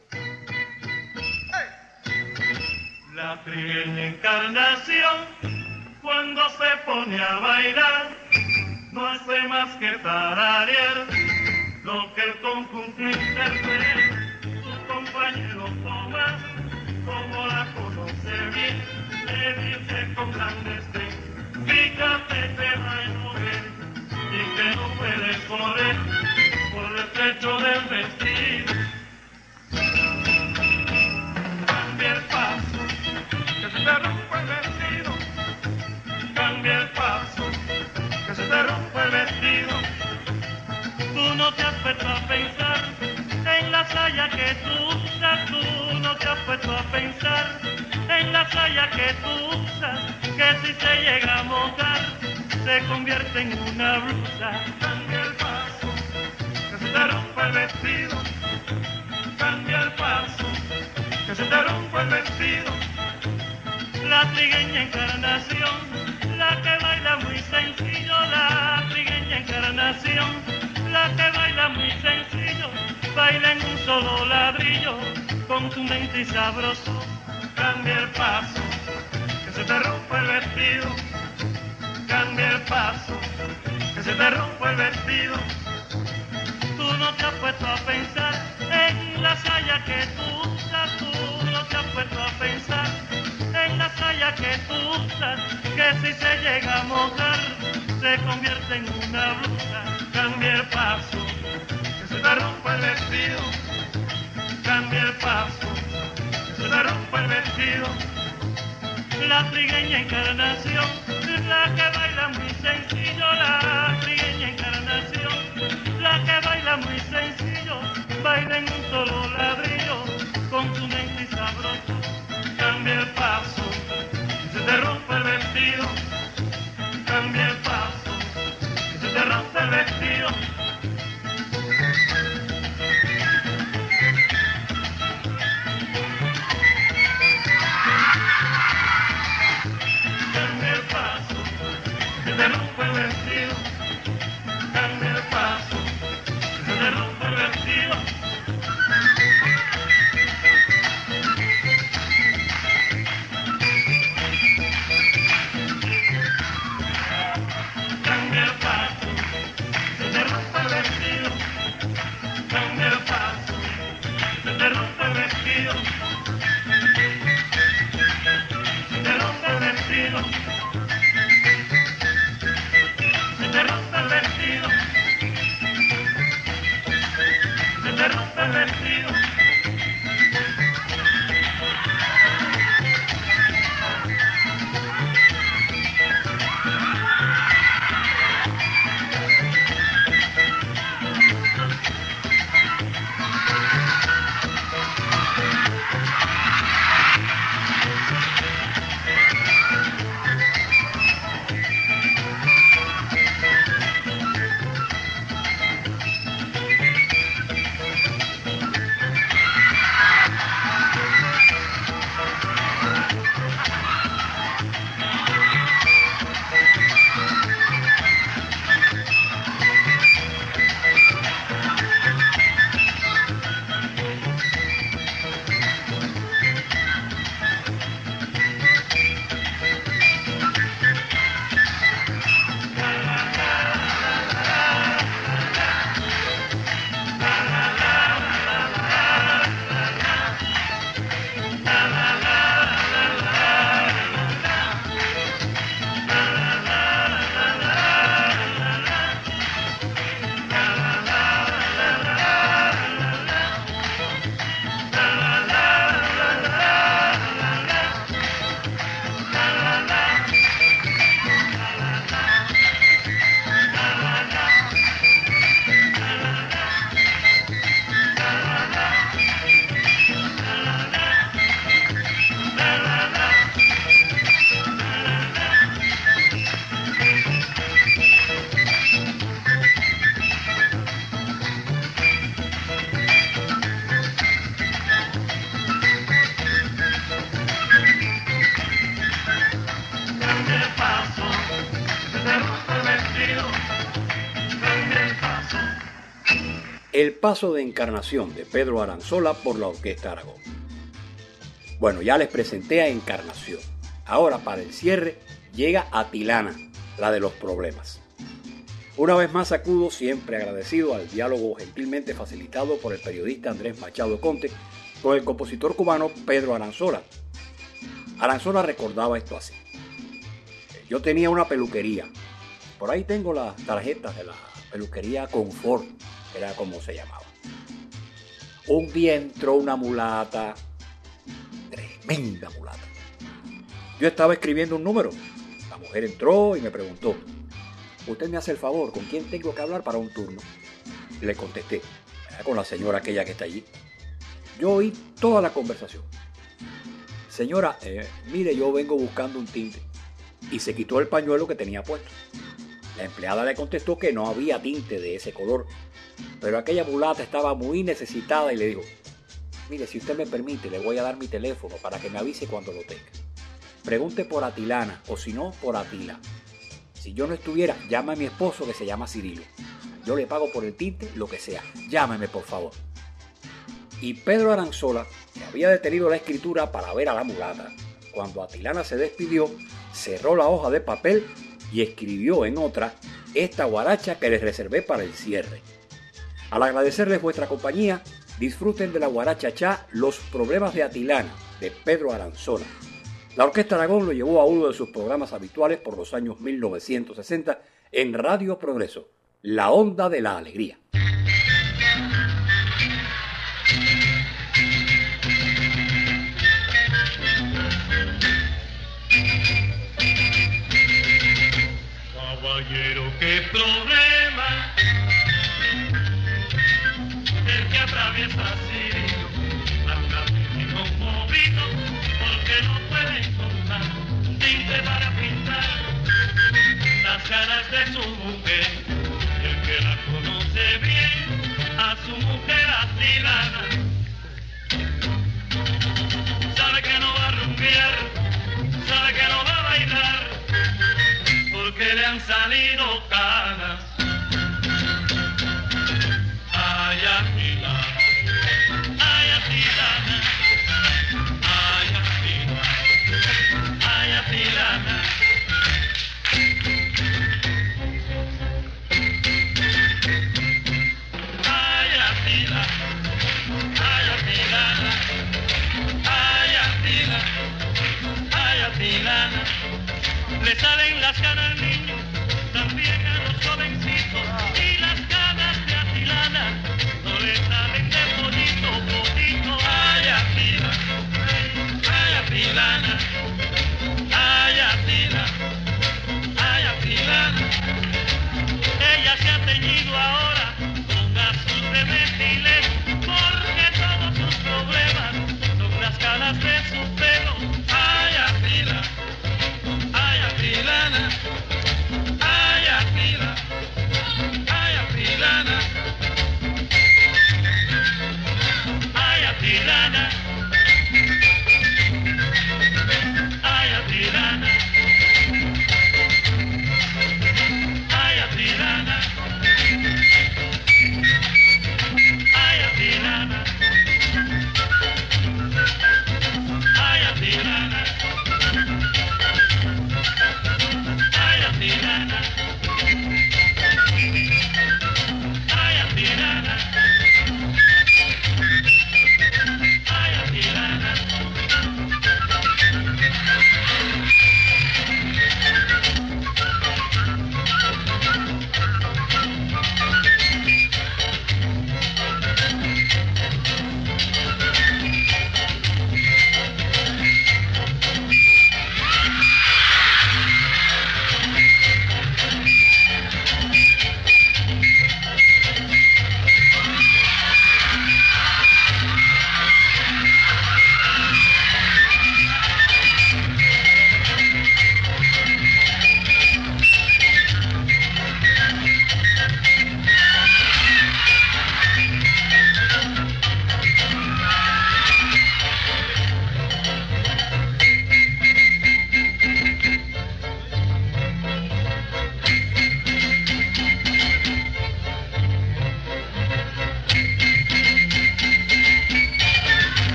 La encarnación, cuando se pone a bailar, no hace más que tararear lo que el conjunto interpreta, su compañero toma, como la conoce bien, le dice con clandestín, fíjate que va a mover y que no puede correr por el techo del vestido. Cambia el paso, que se derrumba el te rompo el vestido. Tú no te has puesto a pensar en la saya que tú usas. Tú no te has puesto a pensar en la saya que tú usas. Que si se llega a montar, se convierte en una blusa. Cambia el paso, que se te rompa el vestido. Cambia el paso, que se te rompa el vestido. La trigueña encarnación la que baila muy sencillo, la trigueña encarnación, la que baila muy sencillo, baila en un solo ladrillo, contundente y sabroso. Cambia el paso, que se te rompa el vestido. Cambia el paso, que se te rompa el vestido. Tú no te has puesto a pensar en la saya que tú usas, tú no te has puesto a pensar en la saya que tú que si se llega a mojar, se convierte en una blusa. Cambia el paso, que se te rompa el vestido. Cambia el paso, que se te rompa el vestido. La trigueña encarnación, la que baila muy sencillo, la trigueña encarnación, la que baila muy sencillo, baila en un solo ladrillo, contundente y sabroso. Cambia el paso, se te rompa el vestido. Cambia el paso, se te rompa el vestido. Rompa paso de encarnación de Pedro Aranzola por la Orquesta Aragón. Bueno, ya les presenté a Encarnación. Ahora para el cierre llega Atilana, la de los problemas. Una vez más acudo siempre agradecido al diálogo gentilmente facilitado por el periodista Andrés Machado Conte con el compositor cubano Pedro Aranzola. Aranzola recordaba esto así. Yo tenía una peluquería. Por ahí tengo las tarjetas de la peluquería Confort, era como se llamaba. Un día entró una mulata, tremenda mulata. Yo estaba escribiendo un número. La mujer entró y me preguntó, usted me hace el favor, ¿con quién tengo que hablar para un turno? Le contesté, "Ah, con la señora aquella que está allí. Yo oí toda la conversación. Señora, eh, mire, yo vengo buscando un tinte. Y se quitó el pañuelo que tenía puesto. La empleada le contestó que no había tinte de ese color, pero aquella mulata estaba muy necesitada y le dijo, mire, si usted me permite, le voy a dar mi teléfono para que me avise cuando lo tenga. Pregunte por Atilana o si no, por Atila. Si yo no estuviera, llama a mi esposo que se llama Cirilo. Yo le pago por el tinte lo que sea. Llámeme, por favor. Y Pedro Aranzola, que había detenido la escritura para ver a la mulata, cuando Atilana se despidió, cerró la hoja de papel y escribió en otra esta guaracha que les reservé para el cierre. Al agradecerles vuestra compañía, disfruten de la guaracha cha Los problemas de Atilana, de Pedro Aranzola. La Orquesta Aragón lo llevó a uno de sus programas habituales por los años 1960 en Radio Progreso, La Onda de la Alegría. Qué problema el que atraviesa Sirio, un poquito porque no puede encontrar tinte para pintar las caras de su mujer. El que la conoce bien, a su mujer asilana, sabe que no va a rumbear, sabe que no va a bailar porque le han salido canas. Ay, Le salen las niño, también a los jovencitos. Y las canas de Atilana no le salen de pollito, pollito. Ay, Atila, ay, Atilana, ay, Atila, ay, Atilana. Ella se ha teñido ahora con azul de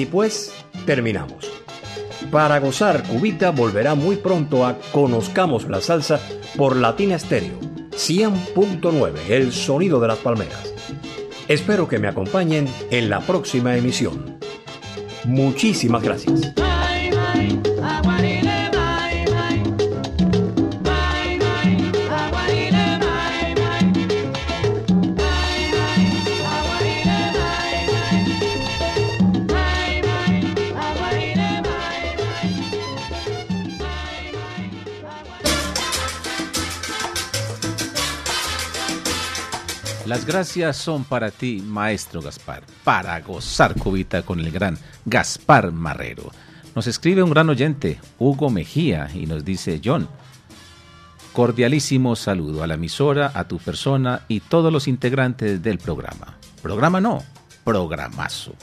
Así pues, terminamos. Para gozar, Cubita volverá muy pronto a Conozcamos la Salsa por Latina Stereo 100.9, el sonido de las palmeras. Espero que me acompañen en la próxima emisión. Muchísimas gracias. Gracias son para ti, maestro Gaspar, para gozar cubita con el gran Gaspar Marrero. Nos escribe un gran oyente, Hugo Mejía, y nos dice, John, cordialísimo saludo a la emisora, a tu persona y todos los integrantes del programa. Programa no, programazo.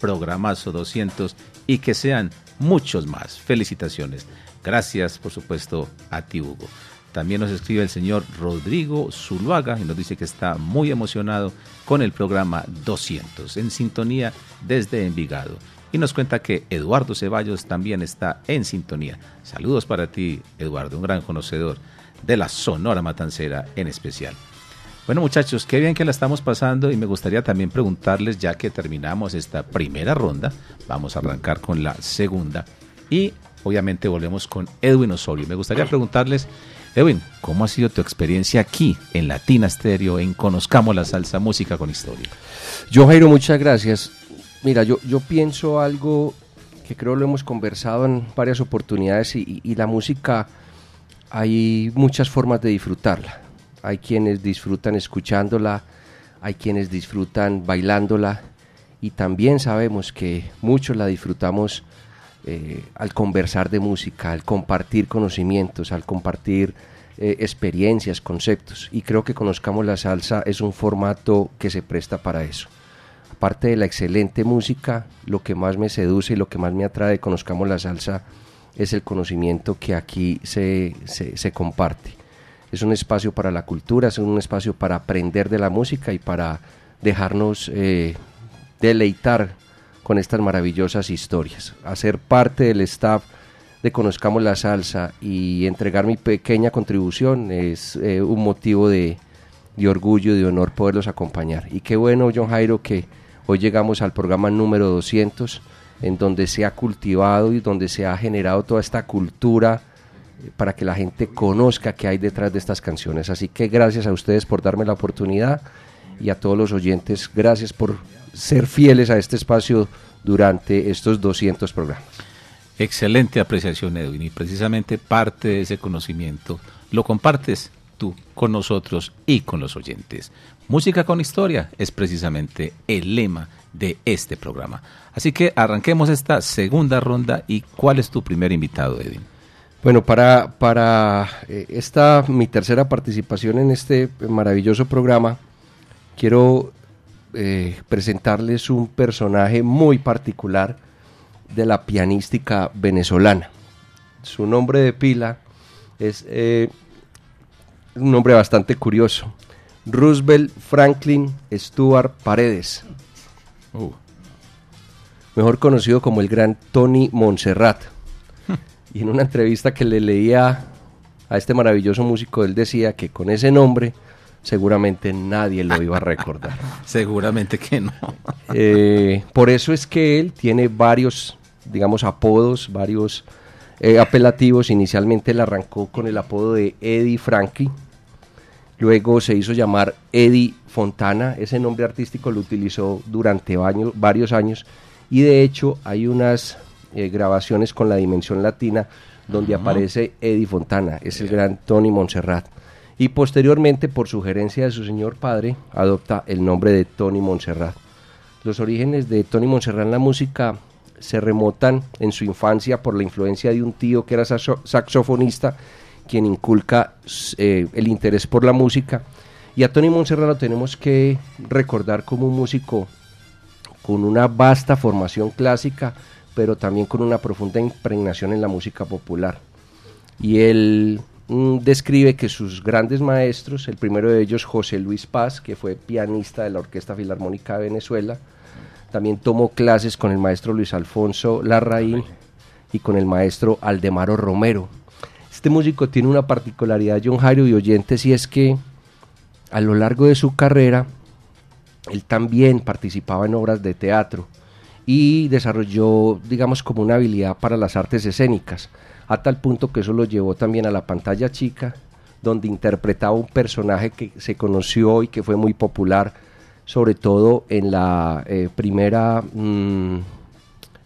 Programazo 200 y que sean muchos más. Felicitaciones. Gracias, por supuesto, a ti, Hugo. También nos escribe el señor Rodrigo Zuluaga y nos dice que está muy emocionado con el programa 200, en sintonía desde Envigado. Y nos cuenta que Eduardo Ceballos también está en sintonía. Saludos para ti, Eduardo, un gran conocedor de la Sonora Matancera en especial. Bueno muchachos, qué bien que la estamos pasando y me gustaría también preguntarles, ya que terminamos esta primera ronda, vamos a arrancar con la segunda y obviamente volvemos con Edwin Osorio. Me gustaría preguntarles Edwin, ¿cómo ha sido tu experiencia aquí en Latina Stereo, en Conozcamos la Salsa Música con Historia? Yo, Jairo, muchas gracias. Mira, yo, yo pienso algo que creo lo hemos conversado en varias oportunidades y, y la música hay muchas formas de disfrutarla. Hay quienes disfrutan escuchándola, hay quienes disfrutan bailándola y también sabemos que muchos la disfrutamos eh, al conversar de música, al compartir conocimientos, al compartir eh, experiencias, conceptos. Y creo que Conozcamos la Salsa es un formato que se presta para eso. Aparte de la excelente música, lo que más me seduce y lo que más me atrae de Conozcamos la Salsa es el conocimiento que aquí se, se, comparte. Es un espacio para la cultura, es un espacio para aprender de la música y para dejarnos eh, deleitar con estas maravillosas historias. Hacer parte del staff de Conozcamos la Salsa y entregar mi pequeña contribución es eh, un motivo de, de orgullo, de honor poderlos acompañar. Y qué bueno, John Jairo, que hoy llegamos al programa número 200, en donde se ha cultivado y donde se ha generado toda esta cultura eh, para que la gente conozca qué hay detrás de estas canciones. Así que gracias a ustedes por darme la oportunidad y a todos los oyentes, gracias por ser fieles a este espacio durante estos 200 programas. Excelente apreciación, Edwin, y precisamente parte de ese conocimiento lo compartes tú con nosotros y con los oyentes. Música con historia es precisamente el lema de este programa. Así que arranquemos esta segunda ronda y ¿cuál es tu primer invitado, Edwin? Bueno, para, para eh, esta mi tercera participación en este maravilloso programa, quiero eh, presentarles un personaje muy particular de la pianística venezolana. Su nombre de pila es eh, un nombre bastante curioso. Roosevelt Franklin Stuart Paredes. Uh. Mejor conocido como el gran Tony Montserrat. y en una entrevista que le leía a este maravilloso músico, él decía que con ese nombre seguramente nadie lo iba a recordar. seguramente que no. Eh, por eso es que él tiene varios, digamos, apodos, varios eh, apelativos. Inicialmente él arrancó con el apodo de Eddie Frankie. Luego se hizo llamar Eddie Fontana. Ese nombre artístico lo utilizó durante varios años. Y de hecho hay unas eh, grabaciones con la dimensión latina donde aparece Eddie Fontana. Es el gran Tony Montserrat y posteriormente, por sugerencia de su señor padre, adopta el nombre de Tony Montserrat. Los orígenes de Tony Montserrat en la música se remotan en su infancia por la influencia de un tío que era saxofonista, quien inculca eh, el interés por la música. Y a Tony Montserrat lo tenemos que recordar como un músico con una vasta formación clásica, pero también con una profunda impregnación en la música popular. Y él describe que sus grandes maestros, el primero de ellos José Luis Paz, que fue pianista de la Orquesta Filarmónica de Venezuela, También tomó clases con el maestro Luis Alfonso Larraín y con el maestro Aldemaro Romero. Este músico tiene una particularidad, John Jairo y oyentes, y es que a lo largo de su carrera, él también participaba en obras de teatro y desarrolló, digamos, como una habilidad para las artes escénicas, a tal punto que eso lo llevó también a la pantalla chica, donde interpretaba un personaje que se conoció y que fue muy popular, sobre todo en la eh, primera, mm,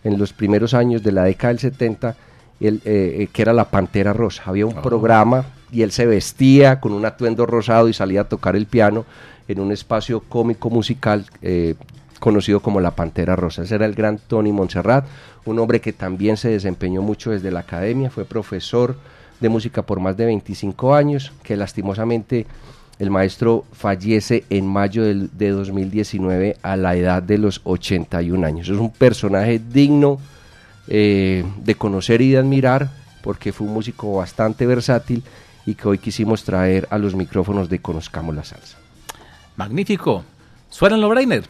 en los primeros años de la década del 70, el, eh, eh, que era la Pantera Rosa. Había un Oh. programa y él se vestía con un atuendo rosado y salía a tocar el piano en un espacio cómico musical eh, conocido como La Pantera Rosa. Ese era el gran Tony Montserrat, un hombre que también se desempeñó mucho desde la academia, fue profesor de música por más de 25 años, que lastimosamente el maestro fallece en mayo de 2019 a la edad de los 81 años. Es un personaje digno eh, de conocer y de admirar, porque fue un músico bastante versátil y que hoy quisimos traer a los micrófonos de Conozcamos la Salsa. Magnífico. Suénalo, Brainer.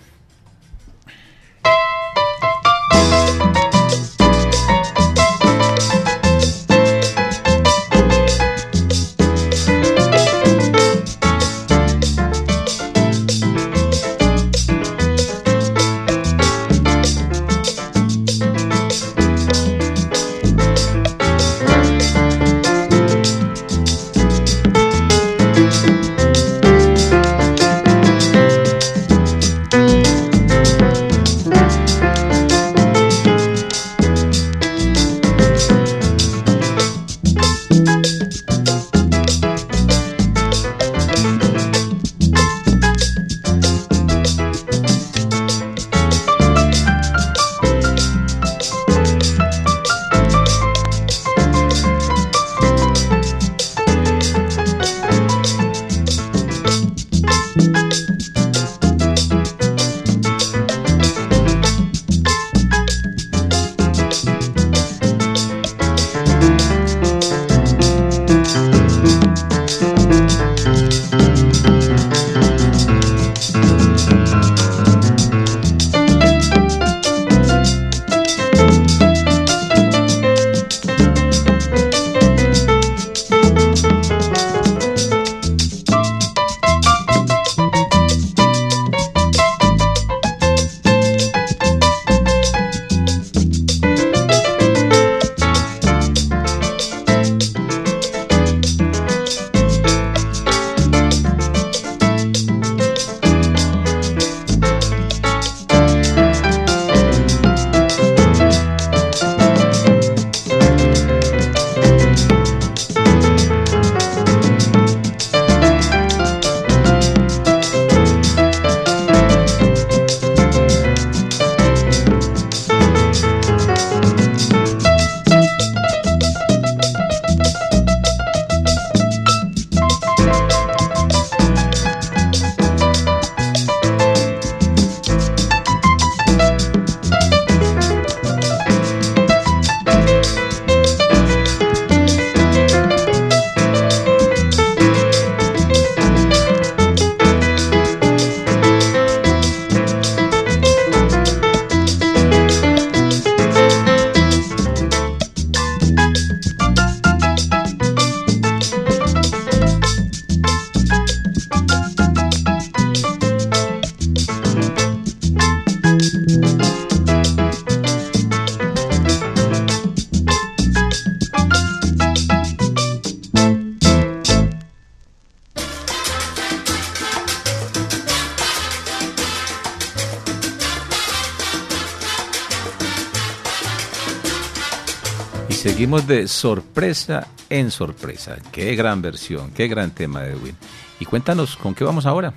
Seguimos de sorpresa en sorpresa. Qué gran versión, qué gran tema de Edwin. Y cuéntanos, ¿con qué vamos ahora?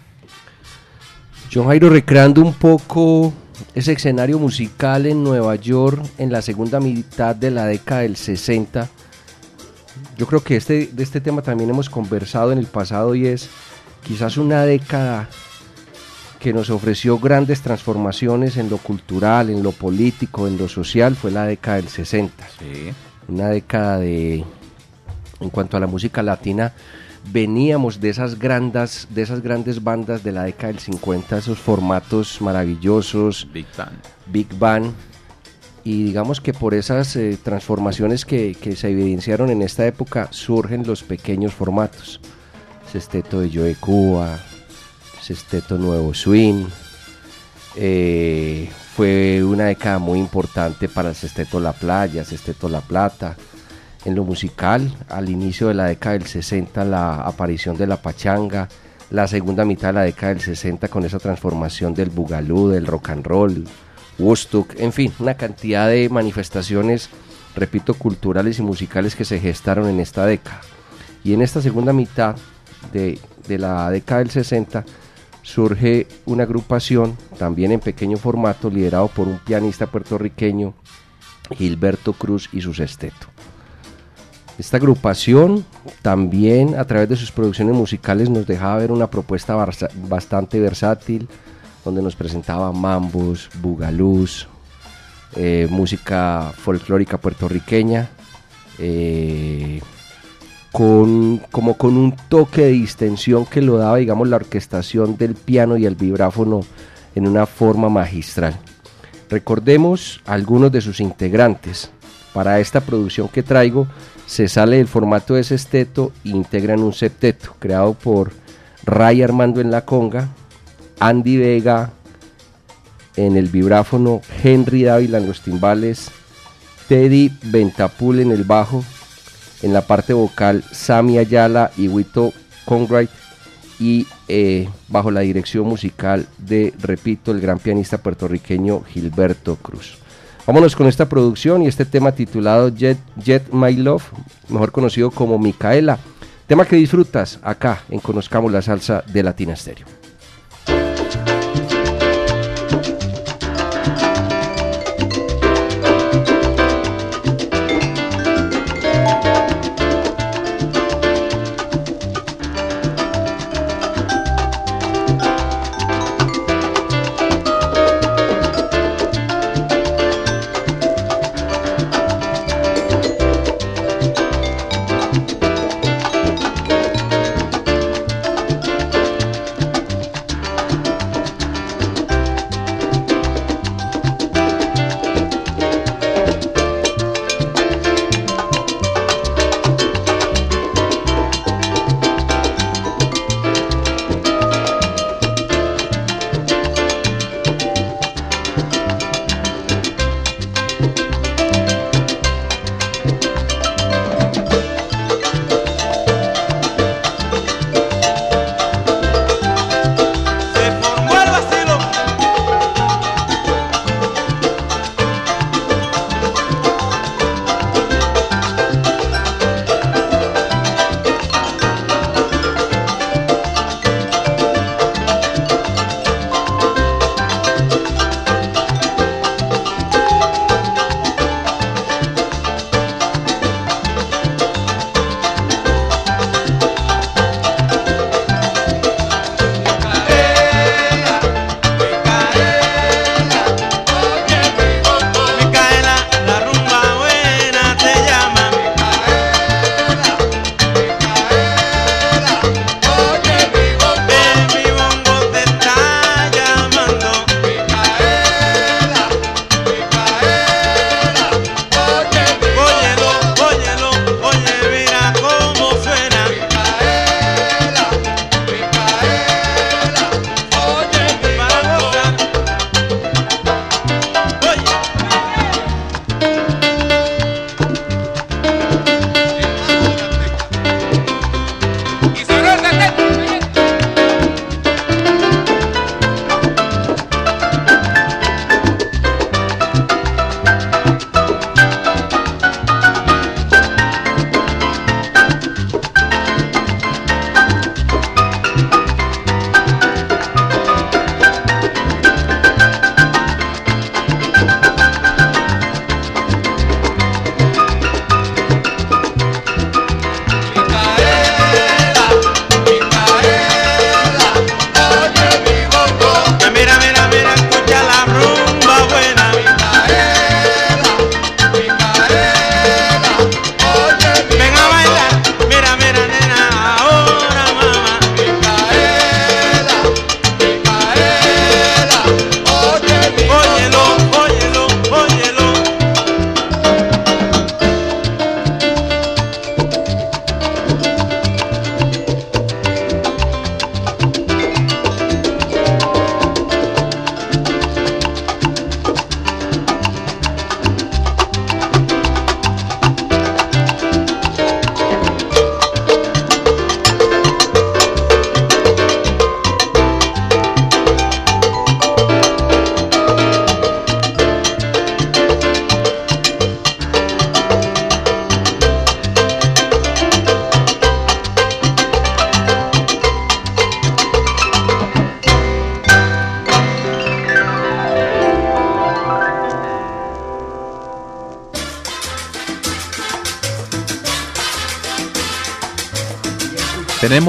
John Jairo recreando un poco ese escenario musical en Nueva York en la segunda mitad de la década del 60. Yo creo que este, de este tema también hemos conversado en el pasado y es quizás una década que nos ofreció grandes transformaciones en lo cultural, en lo político, en lo social, fue la década del 60. Una década de en cuanto a la música latina, veníamos de esas grandes, de esas grandes bandas de la década del 50, esos formatos maravillosos, Big Band. Big Band, y digamos que por esas eh, transformaciones que, que se evidenciaron en esta época surgen los pequeños formatos. Sesteto de Joe Cuba, Sesteto Nuevo Swing. eh, fue una década muy importante para el Sesteto La Playa, Sesteto La Plata. En lo musical, al inicio de la década del 60, la aparición de la pachanga, la segunda mitad de la década del 60 con esa transformación del bugalú, del rock and roll, Woodstock, en fin, una cantidad de manifestaciones, repito, culturales y musicales que se gestaron en esta década. Y en esta segunda mitad de, de la década del 60 surge una agrupación, también en pequeño formato, liderado por un pianista puertorriqueño, Gilberto Cruz y su sexteto. Esta agrupación también a través de sus producciones musicales nos dejaba ver una propuesta bastante versátil, donde nos presentaba mambos, bugalús, eh, música folclórica puertorriqueña, eh, con, como con un toque de distensión que lo daba, digamos, la orquestación del piano y el vibráfono en una forma magistral. Recordemos algunos de sus integrantes. Para esta producción que traigo, se sale del formato de sexteto e integran un septeto, creado por Ray Armando en la conga, Andy Vega en el vibráfono, Henry Dávila en los timbales, Teddy Ventapul en el bajo, en la parte vocal Sami Ayala y Wito Conwright y eh, bajo la dirección musical de, repito, el gran pianista puertorriqueño Gilberto Cruz. Vámonos con esta producción y este tema titulado Jet, Jet My Love, mejor conocido como Micaela, tema que disfrutas acá en Conozcamos la Salsa de Latina Stereo.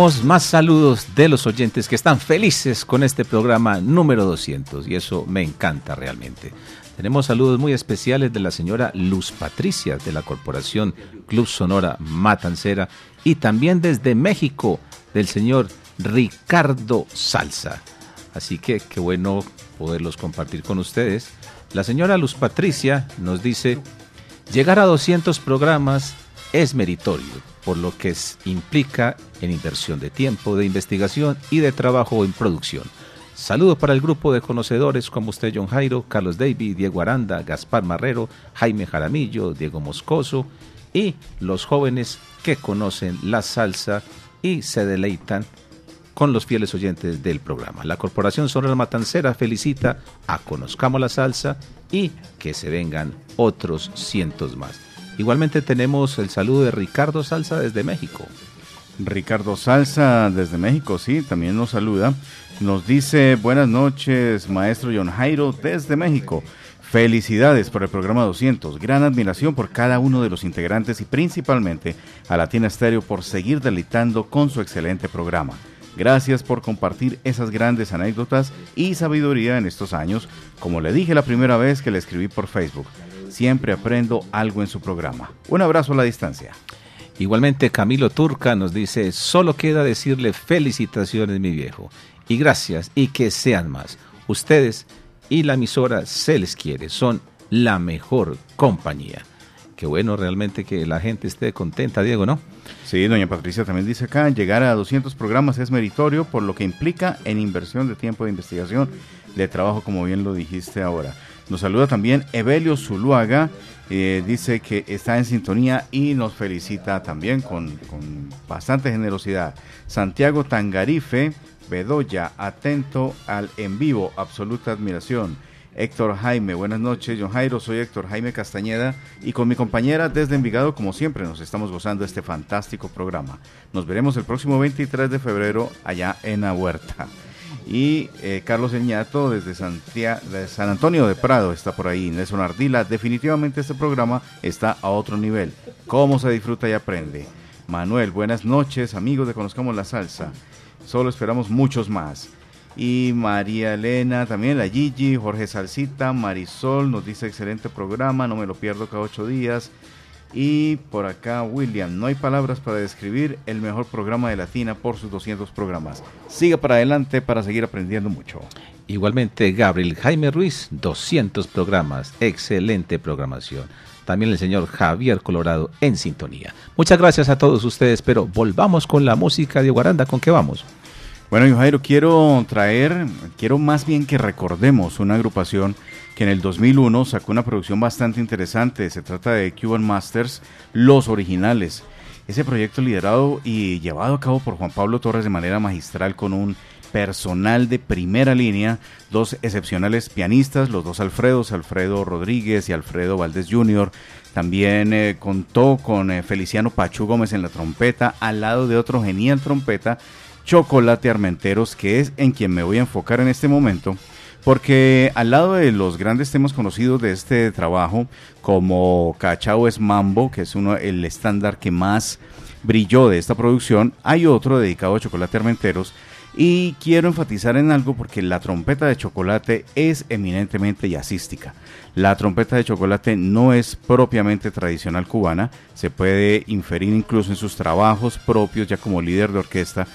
Tenemos más saludos de los oyentes que están felices con este programa número 200 y eso me encanta realmente. Tenemos saludos muy especiales de la señora Luz Patricia de la Corporación Club Sonora Matancera y también desde México del señor Ricardo Salsa. Así que qué bueno poderlos compartir con ustedes. La señora Luz Patricia nos dice, llegar a 200 programas es meritorio, por lo que implica en inversión de tiempo, de investigación y de trabajo en producción. Saludos para el grupo de conocedores como usted, John Jairo, Carlos David, Diego Aranda, Gaspar Marrero, Jaime Jaramillo, Diego Moscoso y los jóvenes que conocen la salsa y se deleitan con los fieles oyentes del programa. La Corporación Sonora Matancera felicita a Conozcamos la Salsa y que se vengan otros cientos más. Igualmente tenemos el saludo de Ricardo Salsa desde México. Ricardo Salsa desde México, sí, también nos saluda. Nos dice buenas noches, maestro John Jairo desde México. Felicidades por el programa 200. Gran admiración por cada uno de los integrantes y principalmente a Latina Stereo por seguir deleitando con su excelente programa. Gracias por compartir esas grandes anécdotas y sabiduría en estos años. Como le dije la primera vez que le escribí por Facebook, siempre aprendo algo en su programa. Un abrazo a la distancia. Igualmente Camilo Turca nos dice, solo queda decirle felicitaciones mi viejo y gracias y que sean más. Ustedes y la emisora se les quiere, son la mejor compañía. Qué bueno realmente que la gente esté contenta, Diego, ¿no? Sí, doña Patricia también dice acá, llegar a 200 programas es meritorio por lo que implica en inversión de tiempo de investigación, de trabajo, como bien lo dijiste ahora. Nos saluda también Evelio Zuluaga, eh, dice que está en sintonía y nos felicita también con, con bastante generosidad. Santiago Tangarife, Bedoya, atento al en vivo, absoluta admiración. Héctor Jaime, buenas noches, John Jairo, soy Héctor Jaime Castañeda y con mi compañera desde Envigado, como siempre, nos estamos gozando este fantástico programa. Nos veremos el próximo 23 de febrero allá en la Huerta. Y eh, Carlos Eñato desde San Antonio de Prado está por ahí. Nelson Ardila, definitivamente este programa está a otro nivel. ¿Cómo se disfruta y aprende? Manuel, buenas noches, amigos de Conozcamos la Salsa. Solo esperamos muchos más. Y María Elena, también la Gigi, Jorge Salsita, Marisol, nos dice excelente programa, no me lo pierdo cada ocho días. Y por acá William, no hay palabras para describir el mejor programa de Latina por sus 200 programas. Siga para adelante para seguir aprendiendo mucho. Igualmente Gabriel Jaime Ruiz, 200 programas, excelente programación. También el señor Javier Colorado en sintonía. Muchas gracias a todos ustedes, pero volvamos con la música de Guaranda, ¿con qué vamos? Bueno, Jairo, quiero traer, quiero más bien que recordemos una agrupación que en el 2001 sacó una producción bastante interesante. Se trata de Cuban Masters, Los Originales. Ese proyecto liderado y llevado a cabo por Juan Pablo Torres de manera magistral con un personal de primera línea, dos excepcionales pianistas, los dos Alfredos, Alfredo Rodríguez y Alfredo Valdés Jr. También eh, contó con eh, Feliciano Pachu Gómez en la trompeta, al lado de otro genial trompeta, Chocolate Armenteros, que es en quien me voy a enfocar en este momento, porque al lado de los grandes temas conocidos de este trabajo, como Cachao es Mambo, que es uno el estándar que más brilló de esta producción, hay otro dedicado a Chocolate Armenteros, y quiero enfatizar en algo porque la trompeta de chocolate es eminentemente jazzística. La trompeta de chocolate no es propiamente tradicional cubana, se puede inferir incluso en sus trabajos propios ya como líder de orquesta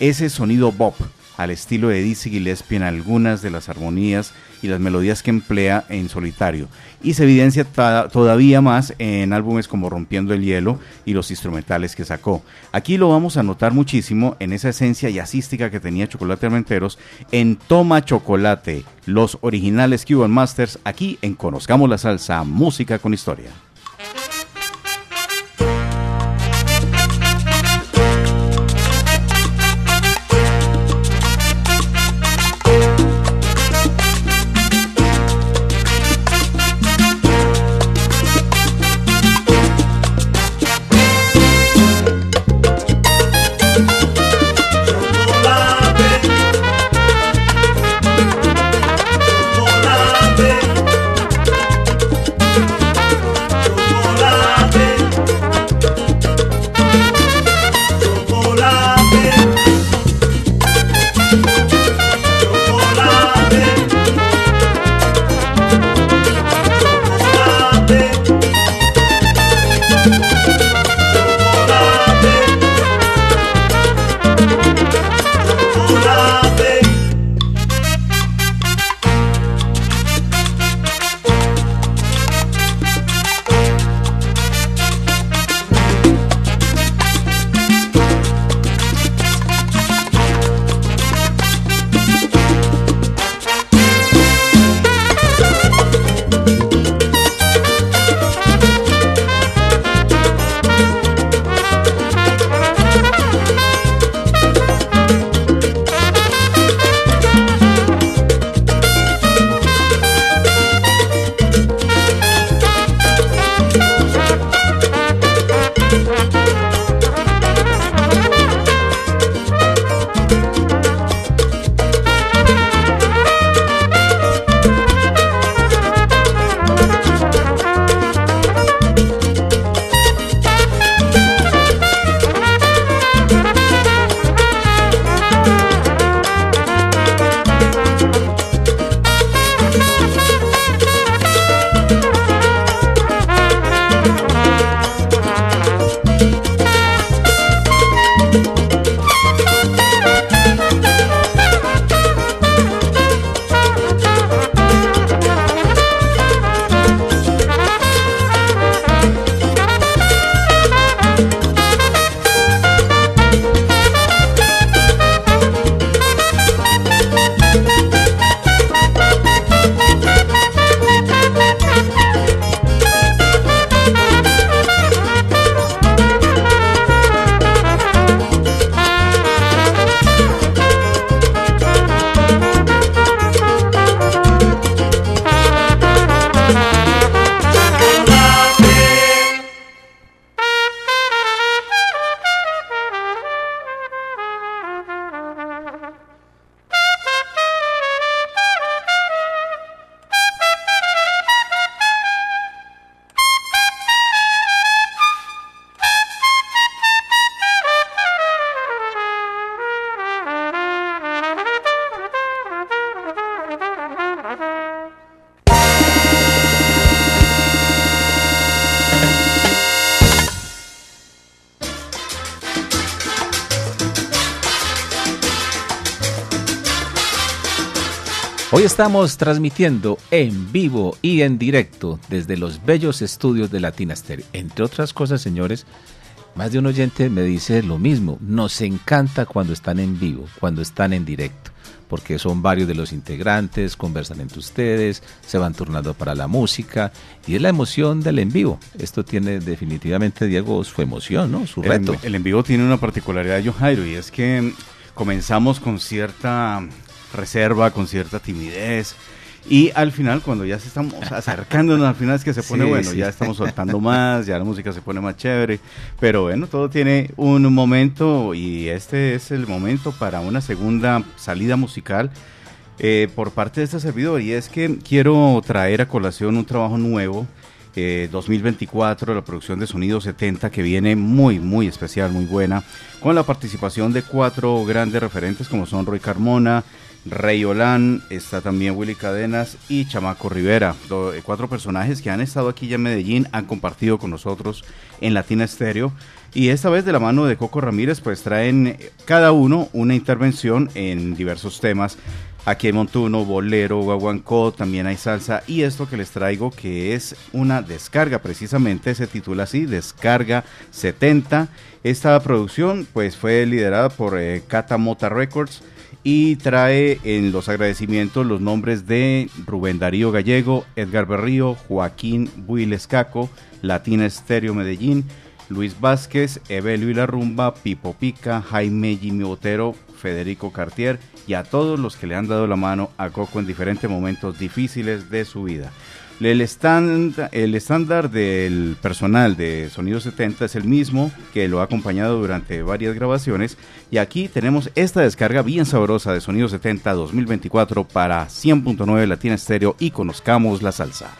ese sonido bop al estilo de Dizzy Gillespie en algunas de las armonías y las melodías que emplea en solitario. Y se evidencia todavía más en álbumes como Rompiendo el Hielo y los instrumentales que sacó. Aquí lo vamos a notar muchísimo en esa esencia jazzística que tenía Chocolate Armenteros en Toma Chocolate, los originales Cuban Masters, aquí en Conozcamos la Salsa, Música con Historia. Estamos transmitiendo en vivo y en directo desde los bellos estudios de Latina Stereo. Entre otras cosas, señores, más de un oyente me dice lo mismo. Nos encanta cuando están en vivo, cuando están en directo, porque son varios de los integrantes, conversan entre ustedes, se van turnando para la música y es la emoción del en vivo. Esto tiene definitivamente, Diego, su emoción, ¿no? Su reto. el en vivo tiene una particularidad, John Jairo, y es que comenzamos con cierta reserva, con cierta timidez. Y al final, cuando ya se estamos acercándonos al final, es que se pone Sí, bueno, sí. ya estamos soltando más, ya la música se pone más chévere. Pero bueno, todo tiene un momento y este es el momento para una segunda salida musical eh, por parte de este servidor. Y es que quiero traer a colación un trabajo nuevo, eh, 2024, la producción de Sonido 70, que viene muy, muy especial, muy buena, con la participación de cuatro grandes referentes como son Roy Carmona, Rey Olán, está también Willy Cadenas y Chamaco Rivera, eh, cuatro personajes que han estado aquí ya en Medellín, han compartido con nosotros en Latina Estéreo y esta vez de la mano de Coco Ramírez pues traen eh, cada uno una intervención en diversos temas. Aquí hay montuno, bolero, guaguancó, también hay salsa y esto que les traigo que es una descarga precisamente, se titula así, Descarga 70. Esta producción pues fue liderada por eh, Cata Mota Records y trae en los agradecimientos los nombres de Rubén Darío Gallego, Edgar Berrío, Joaquín Builescaco, Latina Estéreo Medellín, Luis Vázquez, Evelio y la Rumba, Pipo Pica, Jaime Jimmy Botero, Federico Cartier y a todos los que le han dado la mano a Coco en diferentes momentos difíciles de su vida. El estándar, el estándar del personal de Sonido 70 es el mismo que lo ha acompañado durante varias grabaciones y aquí tenemos esta descarga bien sabrosa de Sonido 70 2024 para 100.9 Latina Estéreo y conozcamos la salsa.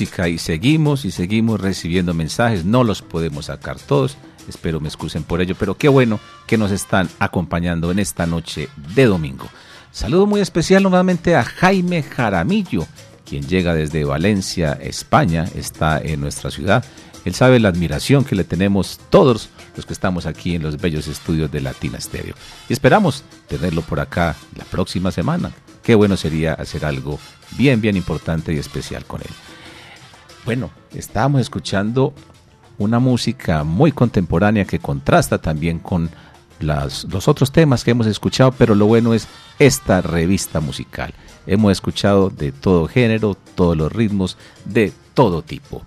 Y seguimos y seguimos recibiendo mensajes, no los podemos sacar todos, espero me excusen por ello, pero qué bueno que nos están acompañando en esta noche de domingo. Saludo muy especial nuevamente a Jaime Jaramillo, quien llega desde Valencia, España, está en nuestra ciudad. Él sabe la admiración que le tenemos todos los que estamos aquí en los bellos estudios de Latina Stereo. Y esperamos tenerlo por acá la próxima semana. Qué bueno sería hacer algo bien, bien importante y especial con él. Bueno, estábamos escuchando una música muy contemporánea que contrasta también con los otros temas que hemos escuchado, pero lo bueno es esta revista musical. Hemos escuchado de todo género, todos los ritmos, de todo tipo.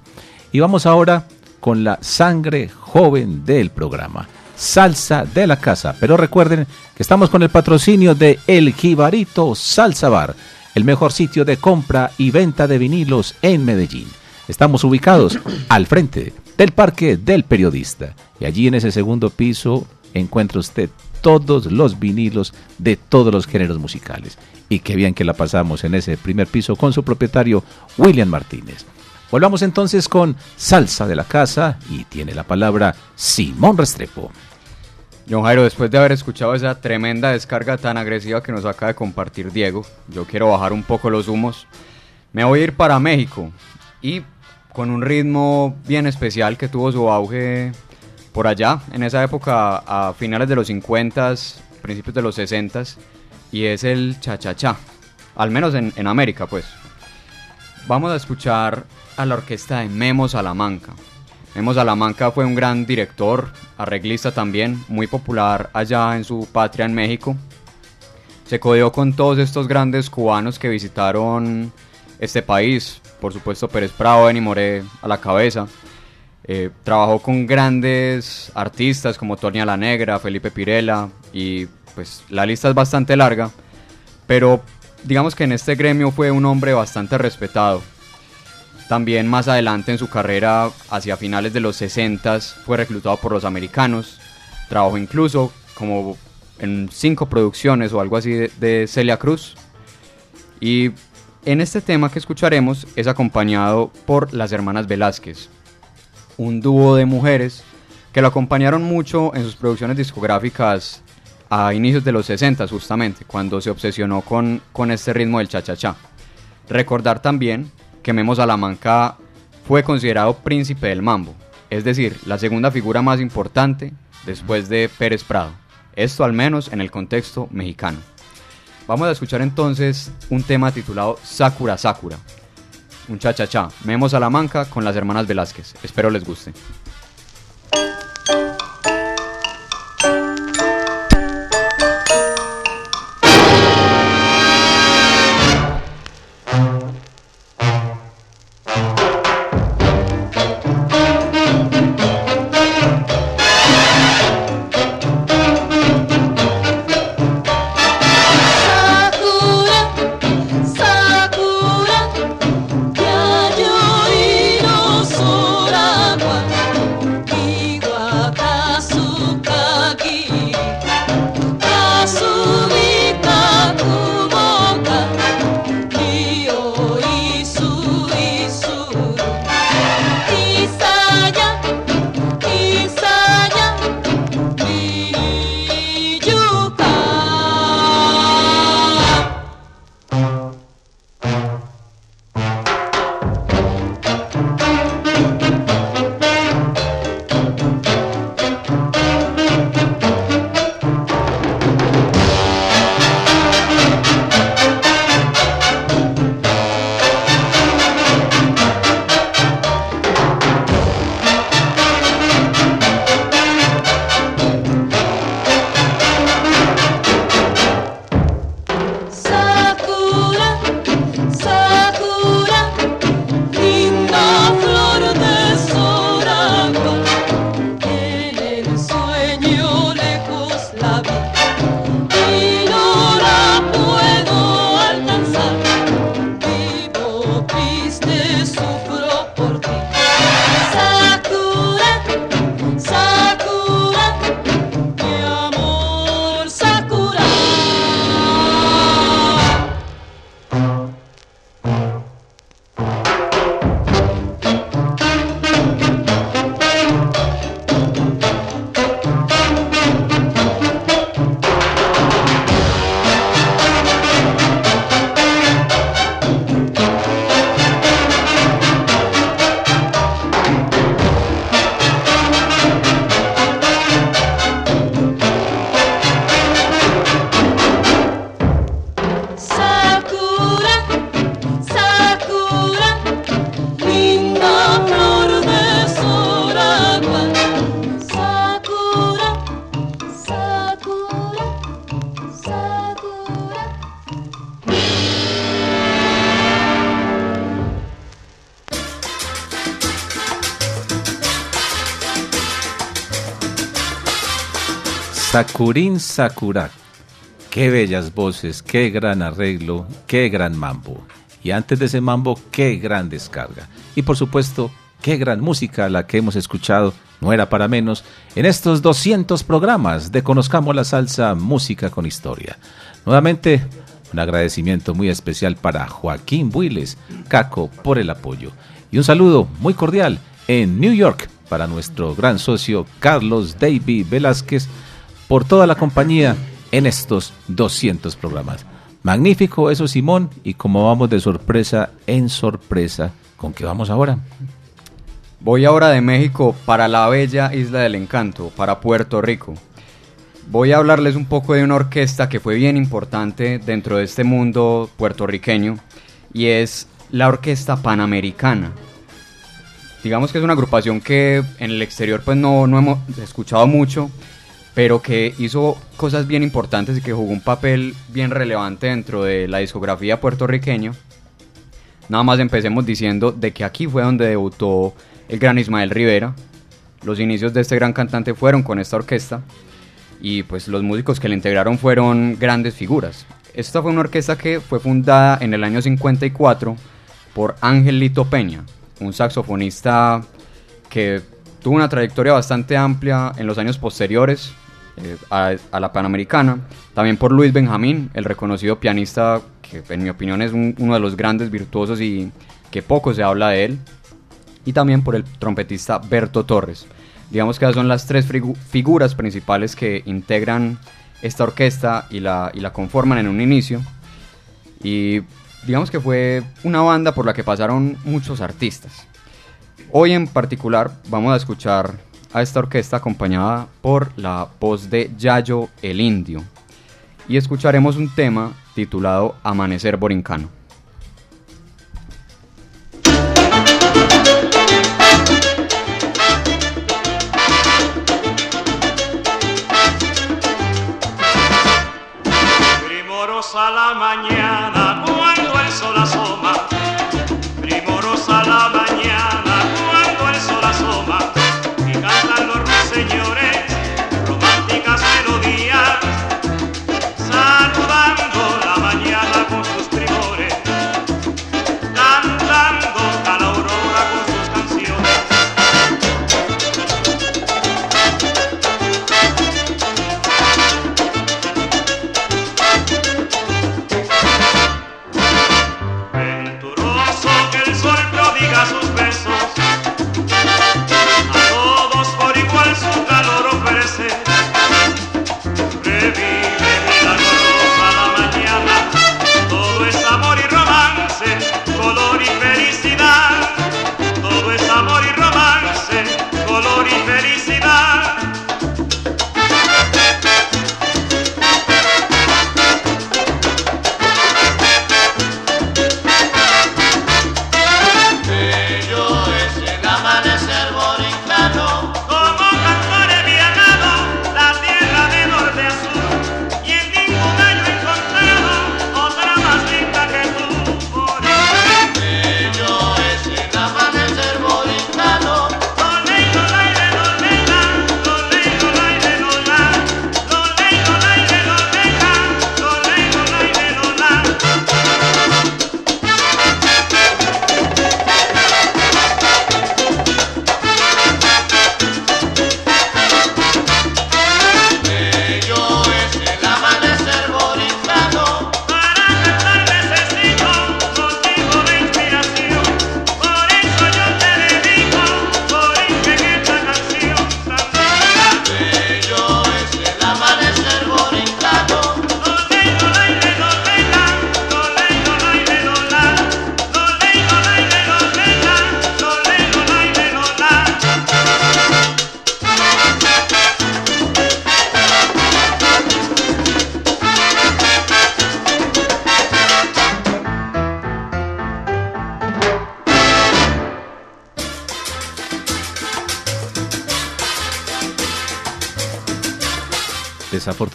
Y vamos ahora con la sangre joven del programa. Salsa de la casa. Pero recuerden que estamos con el patrocinio de El Jibarito Salsa Bar, el mejor sitio de compra y venta de vinilos en Medellín. Estamos ubicados al frente del Parque del Periodista. Y allí en ese segundo piso encuentra usted todos los vinilos de todos los géneros musicales. Y qué bien que la pasamos en ese primer piso con su propietario William Martínez. Volvamos entonces con Salsa de la Casa y tiene la palabra Simón Restrepo. John Jairo, después de haber escuchado esa tremenda descarga tan agresiva que nos acaba de compartir Diego, yo quiero bajar un poco los humos. Me voy a ir para México y con un ritmo bien especial que tuvo su auge por allá, en esa época a finales de los 50, principios de los 60 y es el cha-cha-cha, al menos en, en América pues. Vamos a escuchar a la orquesta de Memo Salamanca. Memo Salamanca fue un gran director, arreglista también, muy popular allá en su patria en México. Se codeó con todos estos grandes cubanos que visitaron este país, por supuesto Pérez Prado, Benny Moré a la cabeza. Eh, trabajó con grandes artistas como Tonia La Negra, Felipe Pirela y pues la lista es bastante larga, pero digamos que en este gremio fue un hombre bastante respetado. También más adelante en su carrera, hacia finales de los 60, fue reclutado por los americanos. Trabajó incluso como en cinco producciones o algo así de, de Celia Cruz. Y en este tema que escucharemos es acompañado por las hermanas Velázquez, un dúo de mujeres que lo acompañaron mucho en sus producciones discográficas a inicios de los 60 justamente, cuando se obsesionó con, con este ritmo del cha-cha-cha. Recordar también que Memo Salamanca fue considerado príncipe del mambo, es decir, la segunda figura más importante después de Pérez Prado, esto al menos en el contexto mexicano. Vamos a escuchar entonces un tema titulado Sakura Sakura, un cha-cha-cha, Memo Salamanca con las hermanas Velázquez, espero les guste. Sakurin Sakura. Qué bellas voces, qué gran arreglo, qué gran mambo. Y antes de ese mambo, qué gran descarga. Y por supuesto, qué gran música la que hemos escuchado, no era para menos, en estos 200 programas de Conozcamos la Salsa Música con Historia. Nuevamente, un agradecimiento muy especial para Joaquín Builes, Caco, por el apoyo. Y un saludo muy cordial en New York para nuestro gran socio Carlos David Velázquez por toda la compañía en estos 200 programas. Magnífico eso, Simón, y como vamos de sorpresa en sorpresa, ¿con qué vamos ahora? Voy ahora de México para la bella isla del encanto, para Puerto Rico. Voy a hablarles un poco de una orquesta que fue bien importante dentro de este mundo puertorriqueño y es la Orquesta Panamericana. Digamos que es una agrupación que en el exterior pues no, no hemos escuchado mucho, pero que hizo cosas bien importantes y que jugó un papel bien relevante dentro de la discografía puertorriqueña. Nada más empecemos diciendo de que aquí fue donde debutó el gran Ismael Rivera. Los inicios de este gran cantante fueron con esta orquesta y pues los músicos que le integraron fueron grandes figuras. Esta fue una orquesta que fue fundada en el año 54 por Ángel Lito Peña, un saxofonista que tuvo una trayectoria bastante amplia en los años posteriores eh, a, la Panamericana. También por Luis Benjamín, el reconocido pianista que en mi opinión es un- uno de los grandes virtuosos y que poco se habla de él. Y también por el trompetista Berto Torres. Digamos que esas son las tres figu- figuras principales que integran esta orquesta y la, y la conforman en un inicio. Y digamos que fue una banda por la que pasaron muchos artistas. Hoy en particular vamos a escuchar a esta orquesta acompañada por la voz de Yayo el Indio. Y escucharemos un tema titulado Amanecer Borincano. Primorosa la mañana